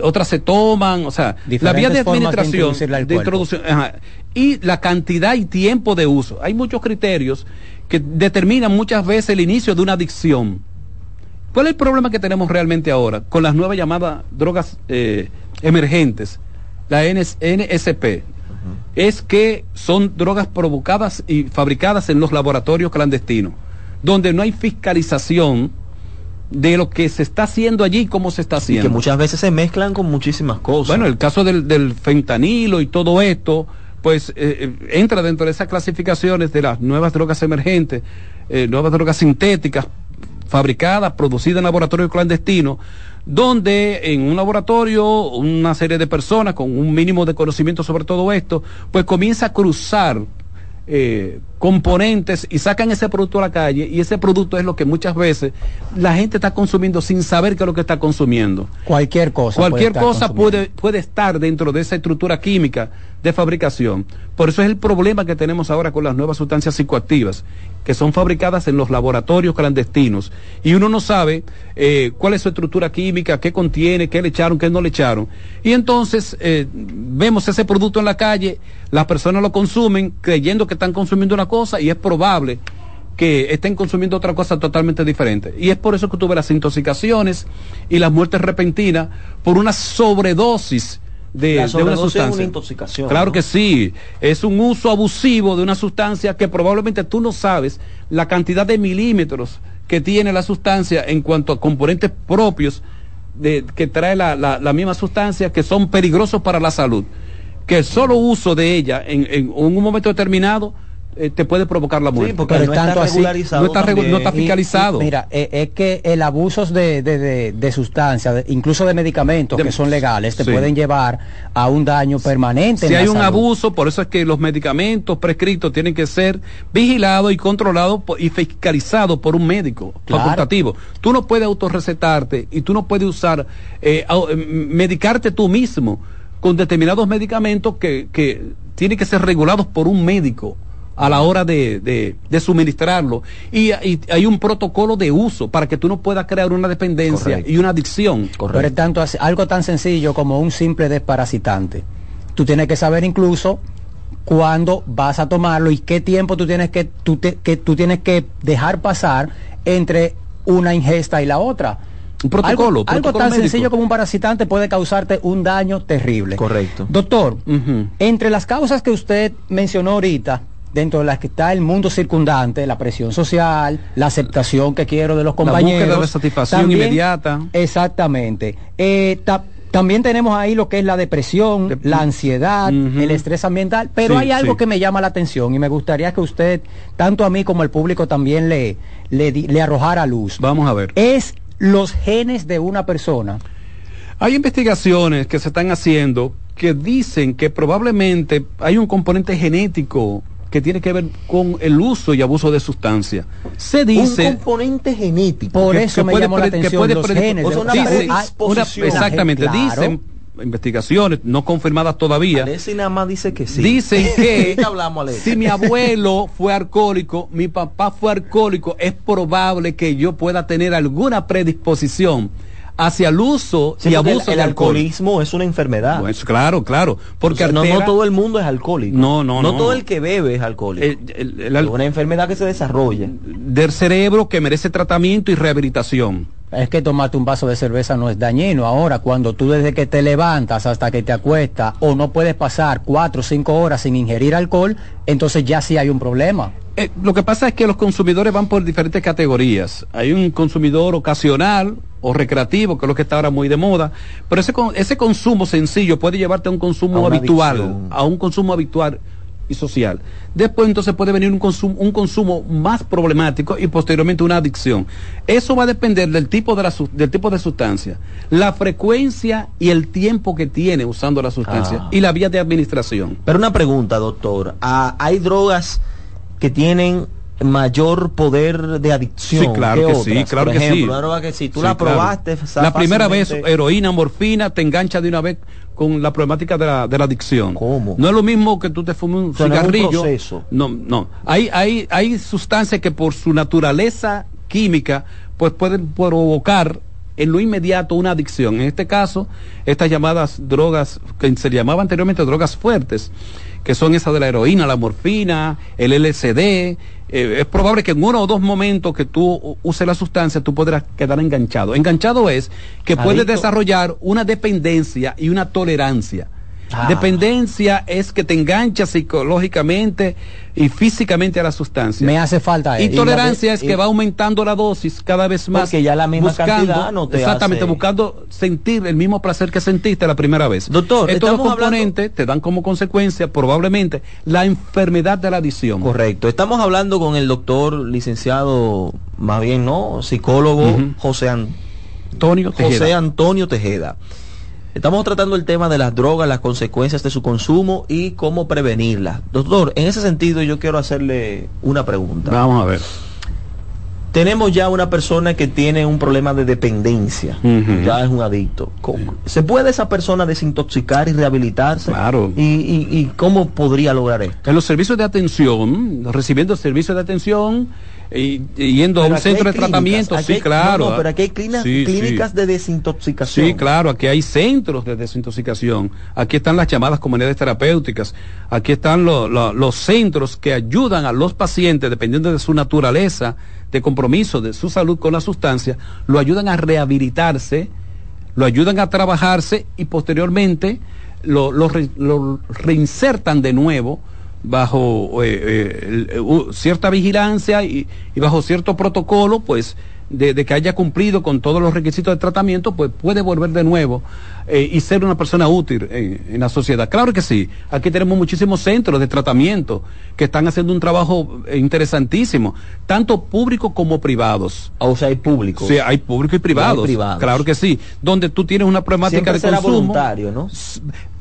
otras se toman, o sea, la vía de administración, de cuerpo. introducción, ajá, y la cantidad y tiempo de uso. Hay muchos criterios que determinan muchas veces el inicio de una adicción. ¿Cuál es el problema que tenemos realmente ahora con las nuevas llamadas drogas emergentes, la NS NSP? Es que son drogas provocadas y fabricadas en los laboratorios clandestinos, donde no hay fiscalización de lo que se está haciendo allí y cómo se está Y haciendo. que muchas veces se mezclan con muchísimas cosas. Bueno, el caso del, del fentanilo y todo esto, pues eh, eh, entra dentro de esas clasificaciones de las nuevas drogas emergentes, eh, nuevas drogas sintéticas, fabricadas, producidas en laboratorios clandestinos, donde en un laboratorio una serie de personas con un mínimo de conocimiento sobre todo esto, pues comienza a cruzar eh, componentes y sacan ese producto a la calle y ese producto es lo que muchas veces la gente está consumiendo sin saber qué es lo que está consumiendo. Cualquier cosa. Cualquier puede cosa puede, puede estar dentro de esa estructura química de fabricación. Por eso es el problema que tenemos ahora con las nuevas sustancias psicoactivas, que son fabricadas en los laboratorios clandestinos. Y uno no sabe eh, cuál es su estructura química, qué contiene, qué le echaron, qué no le echaron. Y entonces eh, vemos ese producto en la calle, las personas lo consumen creyendo que están consumiendo una cosa y es probable que estén consumiendo otra cosa totalmente diferente. Y es por eso que tuve las intoxicaciones y las muertes repentinas por una sobredosis de, La de una es sustancia. una intoxicación, Claro ¿no? que sí, es un uso abusivo de una sustancia que probablemente tú no sabes la cantidad de milímetros que tiene la sustancia en cuanto a componentes propios de, que trae la, la- la misma sustancia que son peligrosos para la salud. Que el solo uso de ella en, en un momento determinado eh, te puede provocar la muerte. Pero es tanto así- no está, regu- no está Y- y- fiscalizado. mira, eh, es que el abuso de, de, de, de sustancias, incluso de medicamentos que son legales, te sí. pueden llevar a un daño permanente. Si en hay la un salud. abuso, por eso es que los medicamentos prescritos tienen que ser vigilados y controlados y fiscalizados por un médico Claro. facultativo. Tú no puedes autorrecetarte y tú no puedes usar, eh, eh, medicarte tú mismo con determinados medicamentos que, que tienen que ser regulados por un médico a la hora de, de, de suministrarlo. Y, y hay un protocolo de uso para que tú no puedas crear una dependencia Correcto. y una adicción. Pero es tanto así- algo tan sencillo como un simple desparasitante. Tú tienes que saber incluso cuándo vas a tomarlo y qué tiempo tú tienes que tú, te- que tú tienes que dejar pasar entre una ingesta y la otra. Un protocolo, Algo, algo tan médico. sencillo como un parasitante puede causarte un daño terrible. Correcto. Doctor, entre las causas que usted mencionó ahorita, dentro de las que está el mundo circundante, la presión social, la aceptación que quiero de los La compañeros. búsqueda de satisfacción también- inmediata. Exactamente. Eh, ta- También tenemos ahí lo que es la depresión, la ansiedad, el estrés ambiental, pero Sí, hay algo sí. que me llama la atención y me gustaría que usted, tanto a mí como al público, también le, le, le arrojara luz. Vamos a ver. Es los genes de una persona. Hay investigaciones que se están haciendo que dicen que probablemente hay un componente genético que tiene que ver con el uso y abuso de sustancias. Se dice un componente genético. Por que- eso que me puede llamó la pre- que atención puede los genes. o sea, una Dice- una- exactamente, Claro. dicen investigaciones no confirmadas todavía. Nada más dice que sí. Dicen <laughs> que hablamos, si mi abuelo fue alcohólico, mi papá fue alcohólico, es probable que yo pueda tener alguna predisposición hacia el uso Sí, y abuso el, el de alcohol. alcoholismo es una enfermedad. Pues, claro, claro, porque O sea, no, no todo el mundo es alcohólico. No, no, no. todo el que bebe es alcohólico. El- el- el al- es una enfermedad que se desarrolla. del cerebro que merece tratamiento y rehabilitación. Es que tomarte un vaso de cerveza no es dañino. Ahora, cuando tú desde que te levantas hasta que te acuestas o no puedes pasar cuatro o cinco horas sin ingerir alcohol, entonces ya sí hay un problema. Eh, lo que pasa es que los consumidores van por diferentes categorías. Hay un consumidor ocasional o recreativo, que es lo que está ahora muy de moda, pero ese, ese consumo sencillo puede llevarte a un consumo A habitual, adicción. a un consumo habitual y social. Después entonces puede venir un consumo, un consumo más problemático y posteriormente una adicción. Eso va a depender del tipo de, la, del tipo de sustancia, la frecuencia y el tiempo que tiene usando la sustancia Ah. y la vía de administración. Pero una pregunta, doctor. Ah, ¿Hay drogas que tienen mayor poder de adicción? Sí, claro que sí, claro que sí. Droga que si tú Sí, la claro. probaste, La primera vez, heroína, morfina, te engancha de una vez con la problemática de la, de la adicción. ¿Cómo? No es lo mismo que tú te fumes un O sea, un cigarrillo. No, no. Hay, hay, hay sustancias que por su naturaleza química, pues pueden provocar en lo inmediato una adicción. En este caso, estas llamadas drogas, que se llamaban anteriormente drogas fuertes, que son esas de la heroína, la morfina, el LSD. eh, es probable que en uno o dos momentos que tú uses la sustancia, tú podrás quedar enganchado. Enganchado es que puedes Adicto. desarrollar una dependencia y una tolerancia. Ah. Dependencia es que te enganchas psicológicamente y físicamente a la sustancia. Me hace falta Y eso. tolerancia y- es que va aumentando la dosis cada vez más. Porque ya la misma cantidad no te Exactamente, hace- buscando sentir el mismo placer que sentiste la primera vez. Doctor, estos dos estamos hablando- componentes te dan como consecuencia probablemente la enfermedad de la adicción. Correcto. Estamos hablando con el doctor licenciado, más bien, ¿no? Psicólogo Ujú. José, An- Antonio Tejeda. José Antonio Tejeda. Estamos tratando el tema de las drogas, las consecuencias de su consumo y cómo prevenirlas. Doctor, en ese sentido yo quiero hacerle una pregunta. Vamos a ver. Tenemos ya una persona que tiene un problema de dependencia, ya es un adicto. ¿Cómo- ¿Se puede esa persona desintoxicar y rehabilitarse? Claro. ¿Y, y, y cómo podría lograr esto? En los servicios de atención, recibiendo servicios de atención y, yendo a un centro de clínicas, tratamiento, sí, hay- claro. no, no, pero aquí hay Sí, clínicas sí. de desintoxicación. Sí, claro, aquí hay centros de desintoxicación, aquí están las llamadas comunidades terapéuticas, aquí están lo- lo- los centros que ayudan a los pacientes, dependiendo de su naturaleza, de compromiso, de su salud con la sustancia, lo ayudan a rehabilitarse, lo ayudan a trabajarse y posteriormente lo, lo re- lo reinsertan de nuevo bajo eh, eh, eh, cierta vigilancia y, y bajo cierto protocolo, pues de, de que haya cumplido con todos los requisitos de tratamiento, pues puede volver de nuevo eh, y ser una persona útil en, en la sociedad. Claro que sí, aquí tenemos muchísimos centros de tratamiento que están haciendo un trabajo interesantísimo, tanto públicos como privados. O sea, hay público. Sí, hay público y privados. privados. Claro que sí. Donde tú tienes una problemática Siempre de será consumo. voluntario, ¿no?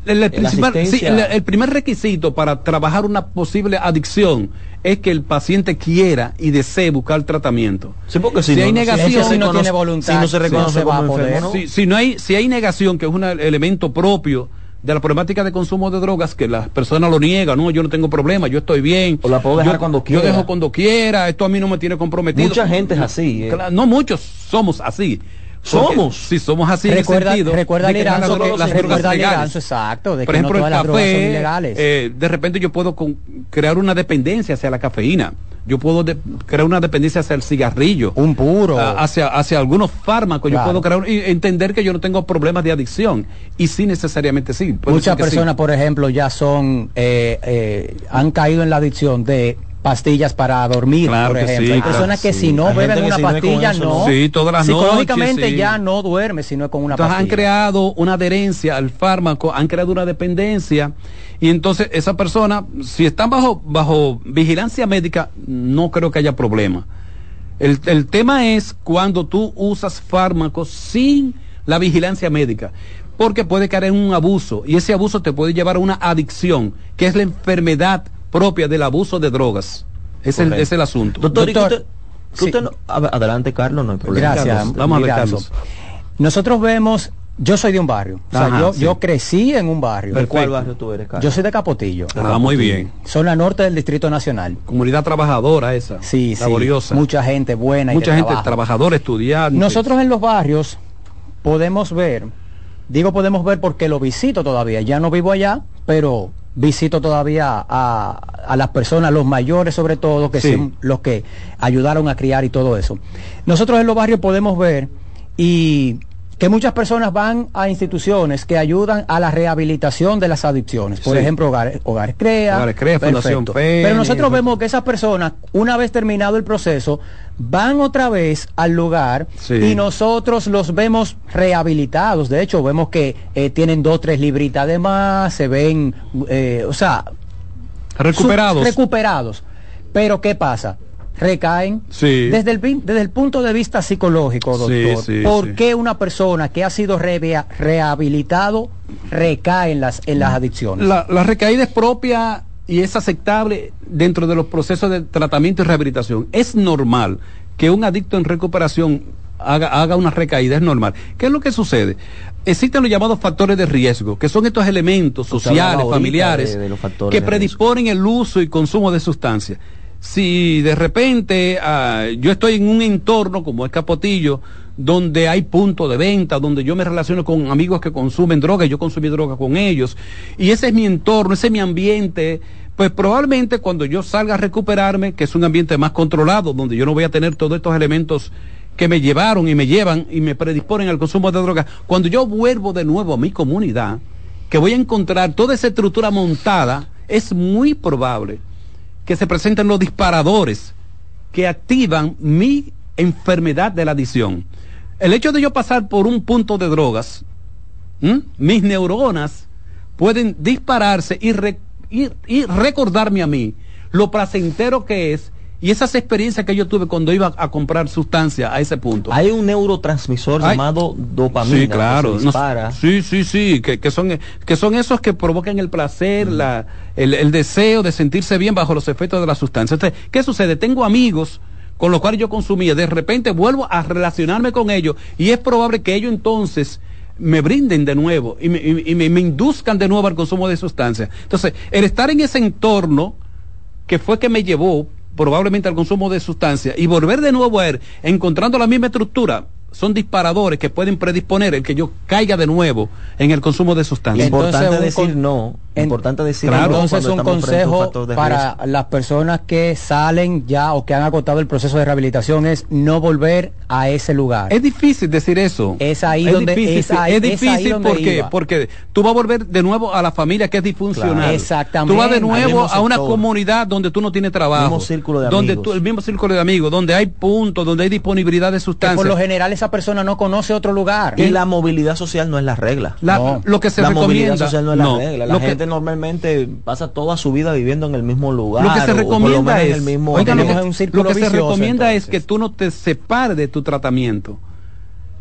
El, principal- sí, el- el primer requisito para trabajar una posible adicción es que el paciente quiera y desee buscar tratamiento. Sí, porque si si no, hay no- si negación, no se reconoce- si no se reconoce como enfermo, ¿no? Si, si no hay, si hay negación, que es un elemento propio de la problemática de consumo de drogas, que las personas lo niegan, no, yo no tengo problema, yo estoy bien. O la puedo dejar yo, cuando Yo quiera. dejo cuando quiera, esto a mí no me tiene comprometido. Mucha gente es así, eh. No muchos somos así. ¿Somos? Sí, somos así recuerda, en el sentido recuerda el que Iranzo, las las recuerda. Iranzo, exacto, de Por que ejemplo, no todas el las drogas son café, ilegales. eh, de repente yo puedo con- crear una dependencia hacia la cafeína. Yo puedo de- crear una dependencia hacia el cigarrillo. Un puro. a- hacia, hacia algunos fármacos. Claro. Yo puedo crear y entender que yo no tengo problemas de adicción. Y sí, necesariamente sí. Muchas sí. personas, por ejemplo, ya son, eh, eh, han caído en la adicción de pastillas para dormir, Claro por ejemplo. sí, Hay claro. personas que Sí. si no Hay beben una si pastilla, eso, no. Sí, todas las Psicológicamente noches, sí. ya no duerme si no es con una Entonces han pastilla. creado una adherencia al fármaco, han creado una dependencia y entonces esa persona, si están bajo, bajo vigilancia médica, no creo que haya problema. El, el tema es cuando tú usas fármacos sin la vigilancia médica, porque puede caer en un abuso y ese abuso te puede llevar a una adicción, que es la enfermedad propia del abuso de drogas. Es, el, es el asunto. Doctor, ¿y qué Doctor, usted- qué usted no- a ver, adelante, Carlos, no hay problema. Gracias. Carlos, Vamos a ver, Carlos. Nosotros vemos, yo soy de un barrio, o sea, Ajá, yo, sí. yo crecí en un barrio. ¿De cuál barrio tú eres, Carlos? Yo soy de Capotillo, Ah, muy bien. zona norte del Distrito Nacional. Comunidad trabajadora esa. Sí, sí. laboriosa. Mucha gente buena y Mucha gente trabajo. trabajadora, estudiante. Nosotros en los barrios podemos ver, digo podemos ver porque lo visito todavía, ya no vivo allá, pero visito todavía a, a las personas, los mayores sobre todo, que Sí. son los que ayudaron a criar y todo eso. Nosotros en los barrios podemos ver y que muchas personas van a instituciones que ayudan a la rehabilitación de las adicciones. Por Sí. ejemplo, Hogares, Hogares Crea. Hogares Crea, Fundación. Fénix, Pero nosotros vemos que esas personas, una vez terminado el proceso, van otra vez al lugar Sí. y nosotros los vemos rehabilitados. De hecho, vemos que eh, tienen dos, tres libritas de más, se ven, eh, o sea, Recuperados. recuperados. Pero ¿qué pasa? Recaen. Sí. Desde el, pin- desde el punto de vista psicológico, doctor, sí, ¿por sí. qué una persona que ha sido revea- rehabilitado recae en las, en las adicciones? La, la recaída es propia y es aceptable dentro de los procesos de tratamiento y rehabilitación. Es normal que un adicto en recuperación haga, haga una recaída, es normal. ¿Qué es lo que sucede? Existen los llamados factores de riesgo, que son estos elementos sociales, familiares, de- de que predisponen el uso y consumo de sustancias. Si de repente ah, yo estoy en un entorno como es Capotillo, donde hay puntos de venta, donde yo me relaciono con amigos que consumen droga y yo consumí droga con ellos, y ese es mi entorno, ese es mi ambiente, pues probablemente cuando yo salga a recuperarme, que es un ambiente más controlado, donde yo no voy a tener todos estos elementos que me llevaron y me llevan y me predisponen al consumo de droga, cuando yo vuelvo de nuevo a mi comunidad, que voy a encontrar toda esa estructura montada, es muy probable que se presenten los disparadores que activan mi enfermedad de la adicción. El hecho de yo pasar por un punto de drogas, mis neuronas pueden dispararse y recordarme a mí lo placentero que es y esas experiencias que yo tuve cuando iba a comprar sustancia a ese punto. Hay un neurotransmisor Ay. llamado dopamina. Sí, claro. que se No- dispara. sí, sí, sí, que, que son, que son esos que provocan el placer, la, el, el deseo de sentirse bien bajo los efectos de la sustancia. Entonces, ¿qué sucede? Tengo amigos con los cuales yo consumía, de repente vuelvo a relacionarme con ellos y es probable que ellos entonces me brinden de nuevo y me, y- y me- me induzcan de nuevo al consumo de sustancias. Entonces, el estar en ese entorno que fue que me llevó probablemente al consumo de sustancias y volver de nuevo a él encontrando la misma estructura son disparadores que pueden predisponer el que yo caiga de nuevo en el consumo de sustancias. Importante decir con- no. importante decir Claro. no Entonces, un consejo para riesgo. las personas que salen ya o que han agotado el proceso de rehabilitación es no volver a ese lugar. Es difícil decir eso. Es ahí es donde- difícil, es ahí- es es ahí difícil donde porque iba. porque tú vas a volver de nuevo a la familia que es disfuncional. Claro. Exactamente. Tú vas de nuevo a una sector. comunidad donde tú no tienes trabajo. Mismo círculo de donde amigos. tú- el mismo círculo de amigos, donde hay puntos, donde hay disponibilidad de que sustancias. por lo general esa persona no conoce otro lugar. Y la movilidad social no es la regla. La- No. Lo que se la recomienda movilidad social no es no. la regla. La Lo que- gente normalmente pasa toda su vida viviendo en el mismo lugar. lo que se recomienda es, el mismo oiga, lo tenemos que, un círculo lo que se vicioso, recomienda es entonces. que tú no te separes de tu tratamiento,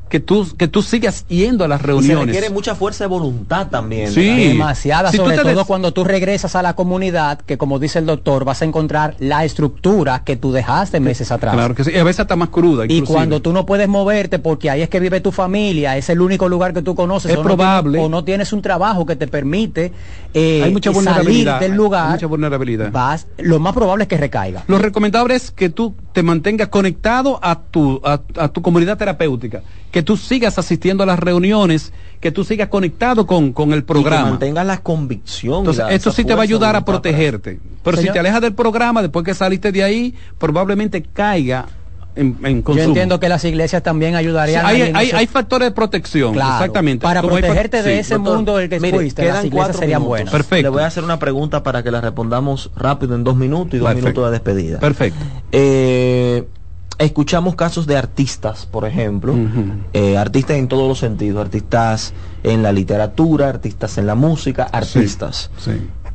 que tú que tú sigas yendo a las Y se reuniones. requiere mucha fuerza de voluntad también. Sí. ¿verdad? Demasiada, Si sobre todo des- cuando tú regresas a la comunidad, que como dice el doctor, vas a encontrar la estructura que tú dejaste meses atrás. Claro que sí, y a veces está más cruda. Y cuando tú no puedes moverte porque ahí es que vive tu familia, es el único lugar que tú conoces, Es o, probable. No o no tienes un trabajo que te permite eh, hay mucha salir vulnerabilidad, del hay lugar, mucha vulnerabilidad. vas, lo más probable es que recaiga. Lo recomendable es que tú te mantengas conectado a tu, a, a tu comunidad terapéutica, que tú sigas asistiendo a las reuniones, que tú sigas conectado con, con el Y que programa. mantengas la convicción. y Entonces, la- esto sí te va a ayudar a para- protegerte. Pero si te alejas del programa, después que saliste de ahí, probablemente caiga en, en Yo entiendo que las iglesias también ayudarían Sí, hay, en hay, factores de protección, Claro, exactamente. para Como hay fa- protegerte de ese doctor. mundo del que Mire, fuiste, las iglesias cuatro serían minutos. buenas. Perfecto. Le voy a hacer una pregunta para que la respondamos rápido en dos minutos y dos Perfecto. minutos de despedida. Perfecto. Eh, escuchamos casos de artistas, por ejemplo, eh, artistas en todos los sentidos, artistas en la literatura, artistas en la música, artistas, Sí.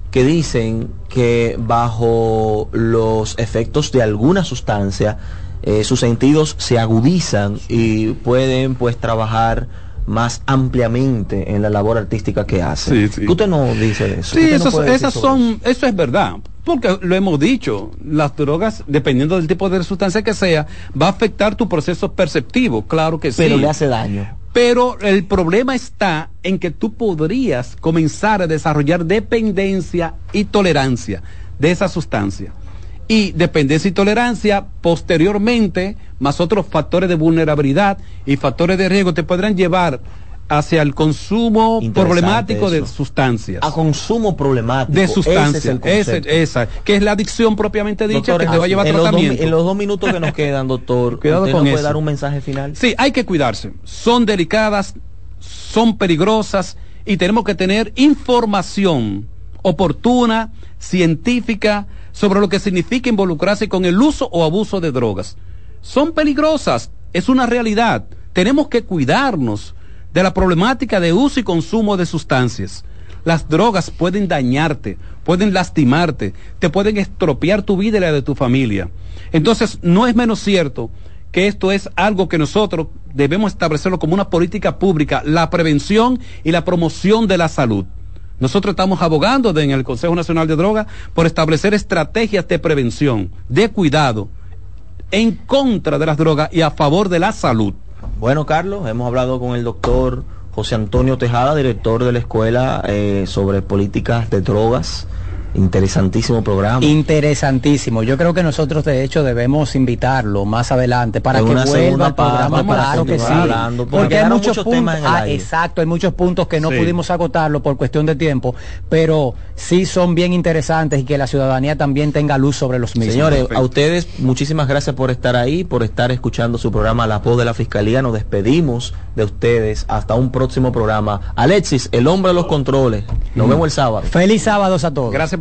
que dicen que bajo los efectos de alguna sustancia, eh, sus sentidos se agudizan y pueden pues trabajar más ampliamente en la labor artística que hacen. Sí, sí. ¿Qué usted no dice eso? ¿Qué Sí, no esas, son, eso es verdad. Porque lo hemos dicho, las drogas, dependiendo del tipo de sustancia que sea, va a afectar tu proceso perceptivo, claro que sí. Pero le hace daño. Pero el problema está en que tú podrías comenzar a desarrollar dependencia y tolerancia de esa sustancia. Y dependencia y tolerancia, posteriormente, más otros factores de vulnerabilidad y factores de riesgo, te podrán llevar hacia el consumo problemático de sustancias. A consumo problemático. De Ese es sustancias. Ese- esa, que es la adicción propiamente dicha Doctor, que te va a llevar a dos, tratamiento. en los dos minutos que nos quedan, doctor, <laughs> Cuidado ¿usted con nos puede eso. dar un mensaje final? Sí, hay que cuidarse. Son delicadas, son peligrosas y tenemos que tener información oportuna, científica, sobre lo que significa involucrarse con el uso o abuso de drogas. Son peligrosas, es una realidad. Tenemos que cuidarnos de la problemática de uso y consumo de sustancias. Las drogas pueden dañarte, pueden lastimarte, te pueden estropear tu vida y la de tu familia. Entonces, no es menos cierto que esto es algo que nosotros debemos establecerlo como una política pública, la prevención y la promoción de la salud. Nosotros estamos abogando en el Consejo Nacional de Drogas por establecer estrategias de prevención, de cuidado, en contra de las drogas y a favor de la salud. Bueno, Carlos, hemos hablado con el doctor José Antonio Tejada, director de la escuela eh, sobre políticas de drogas. Interesantísimo programa. Interesantísimo. Yo creo que nosotros de hecho debemos invitarlo más adelante para En que una vuelva segunda al programa. para claro que sí. hablando, porque porque hay muchos muchos puntos. temas en el ah, aire. exacto, hay muchos puntos que no Sí. pudimos agotarlo por cuestión de tiempo, pero sí son bien interesantes y que la ciudadanía también tenga luz sobre los mismos. Señores, a ustedes muchísimas gracias por estar ahí, por estar escuchando su programa La Voz de la Fiscalía. Nos despedimos de ustedes hasta un próximo programa. Alexis, el hombre de los controles. Nos vemos el sábado. Feliz sábados a todos. Gracias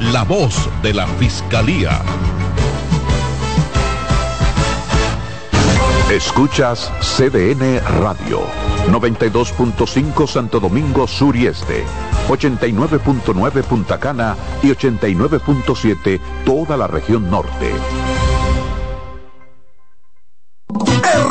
La Voz de la Fiscalía. Escuchas CDN Radio, 92.5 Santo Domingo Sur y Este, 89.9 Punta Cana y 89.7 toda la región norte.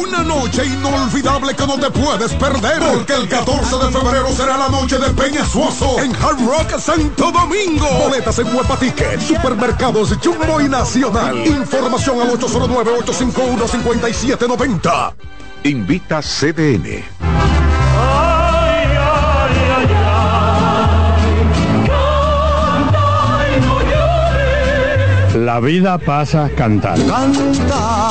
una noche inolvidable que no te puedes perder porque el 14 de febrero será la noche de Peñasuoso en Hard Rock Santo Domingo boletas en Huepa Ticket supermercados Jumbo y Nacional información al 809-851-5790 Invita CDN. La vida pasa cantando. Canta,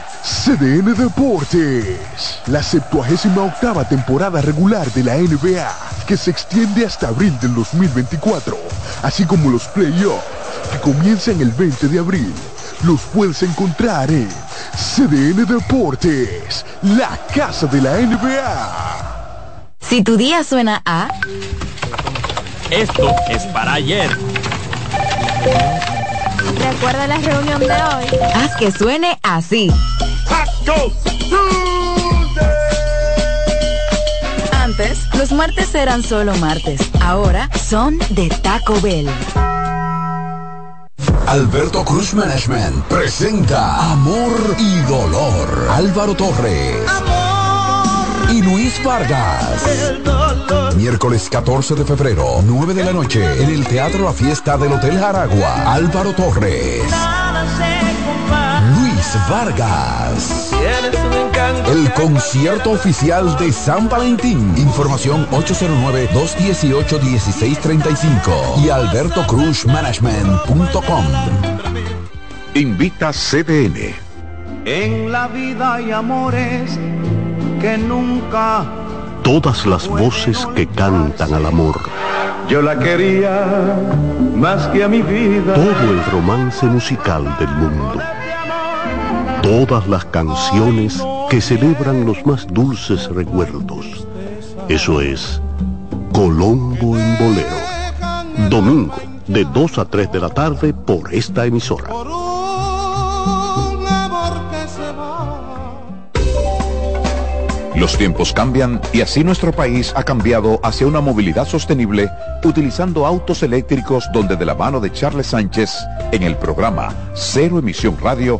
CDN Deportes. La 78 octava temporada regular de la NBA, que se extiende hasta abril del 2024, así como los playoffs, que comienzan el 20 de abril. Los puedes encontrar en CDN Deportes, la casa de la NBA. Si tu día suena a... Esto es para ayer. Recuerda la reunión de hoy. Haz que suene así. Antes, los martes eran solo martes. Ahora son de Taco Bell. Alberto Cruz Management presenta Amor y Dolor. Álvaro Torres. Y Luis Vargas. Miércoles 14 de febrero, 9 de la noche, en el Teatro La Fiesta del Hotel Jaragua. Álvaro Torres. Luis Vargas. El concierto oficial de San Valentín. Información 809-218-1635 y albertocruzmanagement.com. Invita CDN. En la vida hay amores que nunca Todas las voces que cantan al amor. yo la quería más que a mi vida. Todo el romance musical del mundo. Todas las canciones que celebran los más dulces recuerdos. Eso es Colombo en Bolero. Domingo, de 2 a 3 de la tarde por esta emisora. Los tiempos cambian y así nuestro país ha cambiado hacia una movilidad sostenible utilizando autos eléctricos donde de la mano de Charles Sánchez en el programa Cero Emisión Radio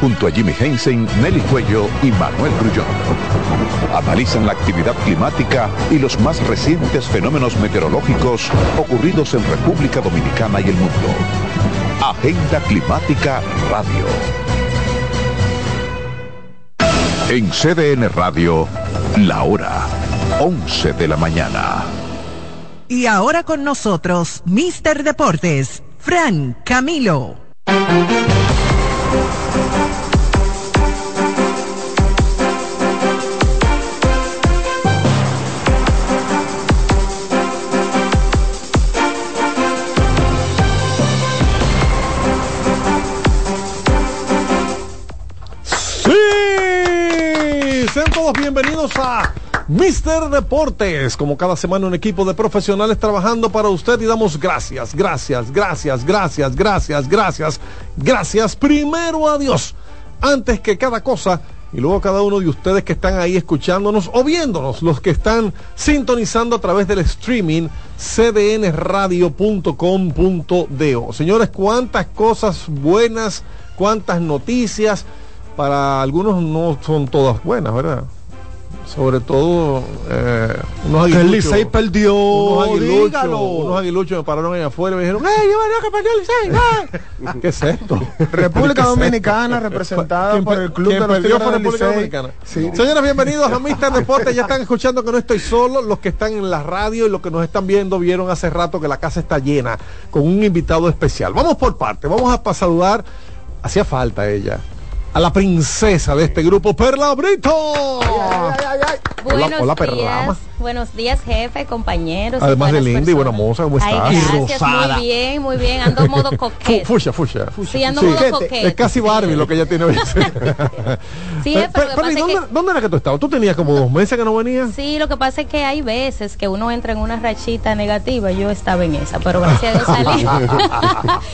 Junto a Jimmy Hensen, Nelly Cuello y Manuel Grullón. Analizan la actividad climática y los más recientes fenómenos meteorológicos ocurridos en República Dominicana y el mundo. Agenda Climática Radio. En CDN Radio, la hora 11 de la mañana. Y ahora con nosotros, Mister Deportes, Fran Camilo. Sí, sean todos bienvenidos a Mister Deportes. Como cada semana un equipo de profesionales trabajando para usted y damos gracias, gracias, gracias, gracias, gracias, gracias, gracias primero a Dios antes que cada cosa y luego cada uno de ustedes que están ahí escuchándonos o viéndonos, los que están sintonizando a través del streaming cdnradio.com.do. Señores, cuántas cosas buenas, cuántas noticias, para algunos no son todas buenas, ¿verdad? Sobre todo eh, unos Que el aguiluchos. Licey perdió, unos aguiluchos, dígalo. unos aguiluchos me pararon ahí afuera y me dijeron, ¡Ey, yo venía que el Licey! ¡eh!". <laughs> ¿Qué es esto? República ¿Qué es <laughs> Dominicana, representada ¿Quién por el Club de los perdió fue República. Dominicana. Sí. Señores, bienvenidos a Mister Deportes. Ya están escuchando que no estoy solo. Los que están en la radio y los que nos están viendo vieron hace rato que la casa está llena con un invitado especial. Vamos por parte. Vamos a saludar. Hacía falta ella. A la princesa de este grupo, Perla Brito. Hola, Buenos hola, días, Perlama. buenos días, jefe, compañeros. y Además de linda y buena moza, ¿cómo Ay, muy bien, muy bien. Ando modo coquete. <laughs> Fu- Fucha, fucha. Sí, ando modo coquete. Es casi Barbie lo que ella tiene hoy. <laughs> Sí, Eh, pero lo que Perla, pasa ¿y es ¿dónde, que- dónde era que tú estabas? ¿Tú tenías como dos meses que no venías? Sí, lo que pasa es que hay veces que uno entra en una rachita negativa. Yo estaba en esa, pero gracias a Dios salí.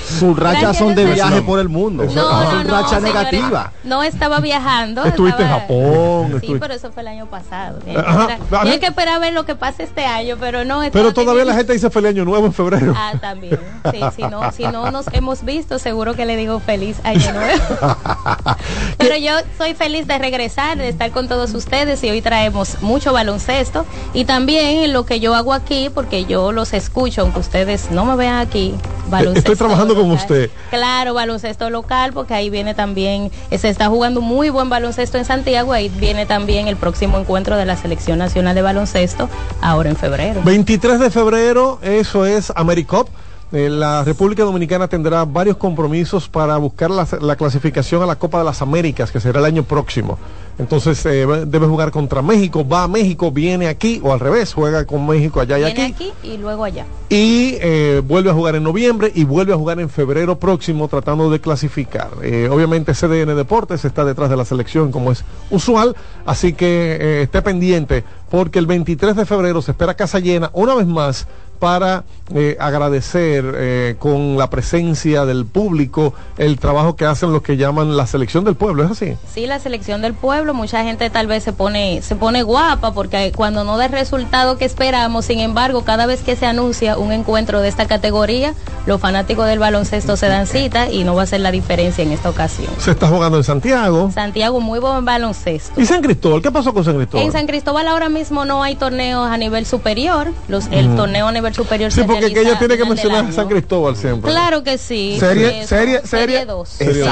<laughs> Sus rachas son de viaje por el mundo. No, no, Son no, rachas negativas. No estaba viajando. Estuviste en estaba- Japón. Sí, estuviste- pero eso fue el año pasado. Ajá, que esperar- ajá. hay que esperar a ver lo que pasa este año, pero no. Pero todavía la gente dice feliz año nuevo en febrero. Ah, también. Sí, si no, si no nos hemos visto, seguro que le digo feliz año nuevo. <laughs> Pero yo soy feliz de regresar, de estar con todos ustedes y hoy traemos mucho baloncesto y también lo que yo hago aquí, porque yo los escucho, aunque ustedes no me vean aquí. Baloncesto Estoy trabajando con usted. Claro, baloncesto local, porque ahí viene también, eh, se está jugando muy buen baloncesto en Santiago, ahí viene también el próximo encuentro de la Selección Nacional de Baloncesto, ahora en febrero. 23 de febrero, eso es AmeriCop. Eh, la República Dominicana tendrá varios compromisos para buscar la, la clasificación a la Copa de las Américas, que será el año próximo. Entonces eh, debe jugar contra México, va a México, viene aquí, o al revés, juega con México allá y Viene aquí. aquí y luego allá. y eh, vuelve a jugar en noviembre y vuelve a jugar en febrero próximo tratando de clasificar. Eh, obviamente CDN Deportes está detrás de la selección como es usual, así que eh, esté pendiente porque el 23 de febrero se espera casa llena una vez más para eh, agradecer eh, con la presencia del público el trabajo que hacen los que llaman la selección del pueblo, ¿es así? Sí, la selección del pueblo, mucha gente tal vez se pone, se pone guapa porque cuando no da el resultado que esperamos, sin embargo, cada vez que se anuncia un encuentro de esta categoría, los fanáticos del baloncesto se dan cita y no va a ser la diferencia en esta ocasión. Se está jugando en Santiago. Santiago, muy buen baloncesto. ¿Y San Cristóbal? ¿Qué pasó con San Cristóbal? En San Cristóbal ahora mismo no hay torneos a nivel superior, los, el torneo a nivel superior Sí, porque que ella tiene que mencionar a. San Cristóbal siempre. Claro que sí. Serie- serie- serie serie- 2. Serie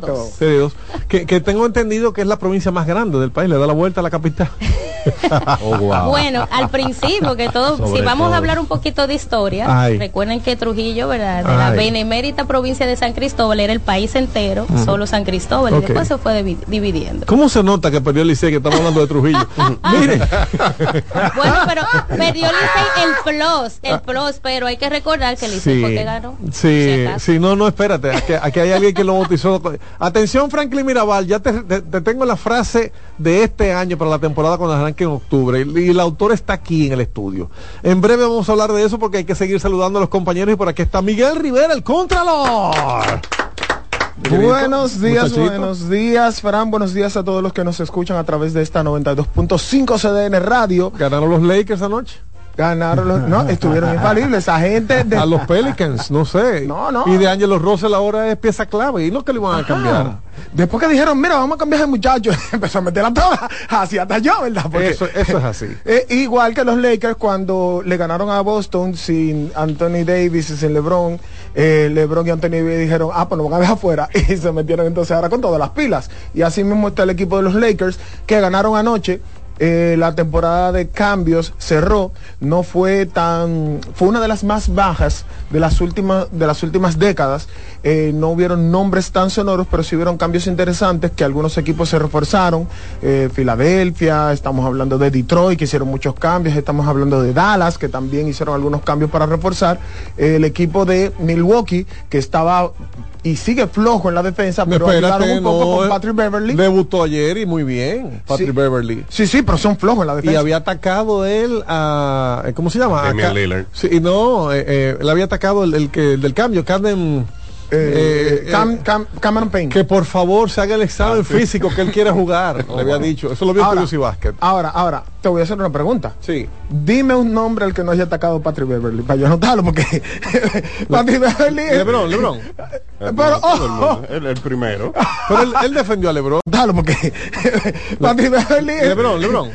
dos. Serie dos. Que, que tengo entendido que es la provincia más grande del país, le da la vuelta a la capital. <laughs> Oh, Bueno, al principio que todo, Sobre si vamos todo. a hablar un poquito de historia, Ay. recuerden que Trujillo, ¿verdad? De la benemérita provincia de San Cristóbal era el país entero, solo San Cristóbal, y después se fue divi- dividiendo. ¿Cómo se nota que perdió el Licey que estamos hablando de Trujillo? <laughs> Mire. Bueno, pero perdió Licey el plus, el plus, pero hay que recordar que el que ganó. Sí, sí, no, no, espérate, aquí, aquí hay alguien que lo bautizó. Atención, Franklin Mirabal, ya te, te- te tengo la frase de este año para la temporada cuando arranque en octubre y, y el autor está aquí en el estudio. En breve vamos a hablar de eso porque hay que seguir saludando a los compañeros y por aquí está Miguel Rivera, el Contralor. Buenos días, Muchachito. buenos días, Fran. Buenos días a todos los que nos escuchan a través de esta 92.5 CDN Radio. ¿Ganaron los Lakers anoche? Ganaron los. No, estuvieron infalibles. Esa gente. De, A los Pelicans, no sé. No, no. Y de Angelo Russell ahora es pieza clave. ¿Y no que le iban a cambiar? Después que dijeron, mira, vamos a cambiar ese muchacho, <laughs> empezó a meter la toda, así hasta yo, ¿verdad? Porque, Eso, eso es así. <laughs> Eh, igual que los Lakers cuando le ganaron a Boston sin Anthony Davis y sin LeBron, eh, LeBron y Anthony Davis dijeron, ah, pues nos van a dejar afuera <laughs> y se metieron entonces ahora con todas las pilas. Y así mismo está el equipo de los Lakers que ganaron anoche. Eh, la temporada de cambios cerró, no fue tan, fue una de las más bajas de las últimas, de las últimas décadas. Eh, no hubieron nombres tan sonoros, pero sí hubieron cambios interesantes que algunos equipos se reforzaron. Eh, Filadelfia, estamos hablando de Detroit, que hicieron muchos cambios, estamos hablando de Dallas, que también hicieron algunos cambios para reforzar. El equipo de Milwaukee, que estaba y sigue flojo en la defensa, pero ayudaron Espérate, un poco no, con Patrick Beverly. Debutó ayer y muy bien, Patrick Sí. Beverly. Sí, sí, pero son flojos en la Y defensa. había atacado él a. ¿Cómo se llama? Damian Lillard. Sí, y no, eh, eh, le había atacado el, el que, el del cambio, Camden. Eh, eh, Cam- eh, Cam- Cameron Payne. que por favor se haga el examen físico que él quiere <laughs> jugar. Le había dicho. Eso lo vio en Ahora, Curiosity Basket. Ahora, ahora, te voy a hacer una pregunta. Sí. Dime un nombre al que no haya atacado Patrick Beverly, para yo anotarlo, porque <laughs> Patrick Beverly... Lebron, Lebron. Pero, oh, el, el primero. Pero él, él defendió a Lebron. Dalo, porque <laughs> Patrick Beverly... Lebron, Lebron.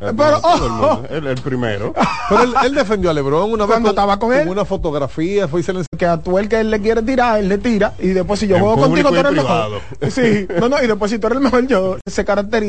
Pero, oh, el, el primero. Pero él, él defendió a Lebron una vez Cuando estaba con él. una fotografía, fue y se le que a tú el que él le quiere tirar, él le tira, y después si yo En juego contigo, tú eres el mejor. Sí, no, no, y después si tú eres el mejor, yo se caracteriza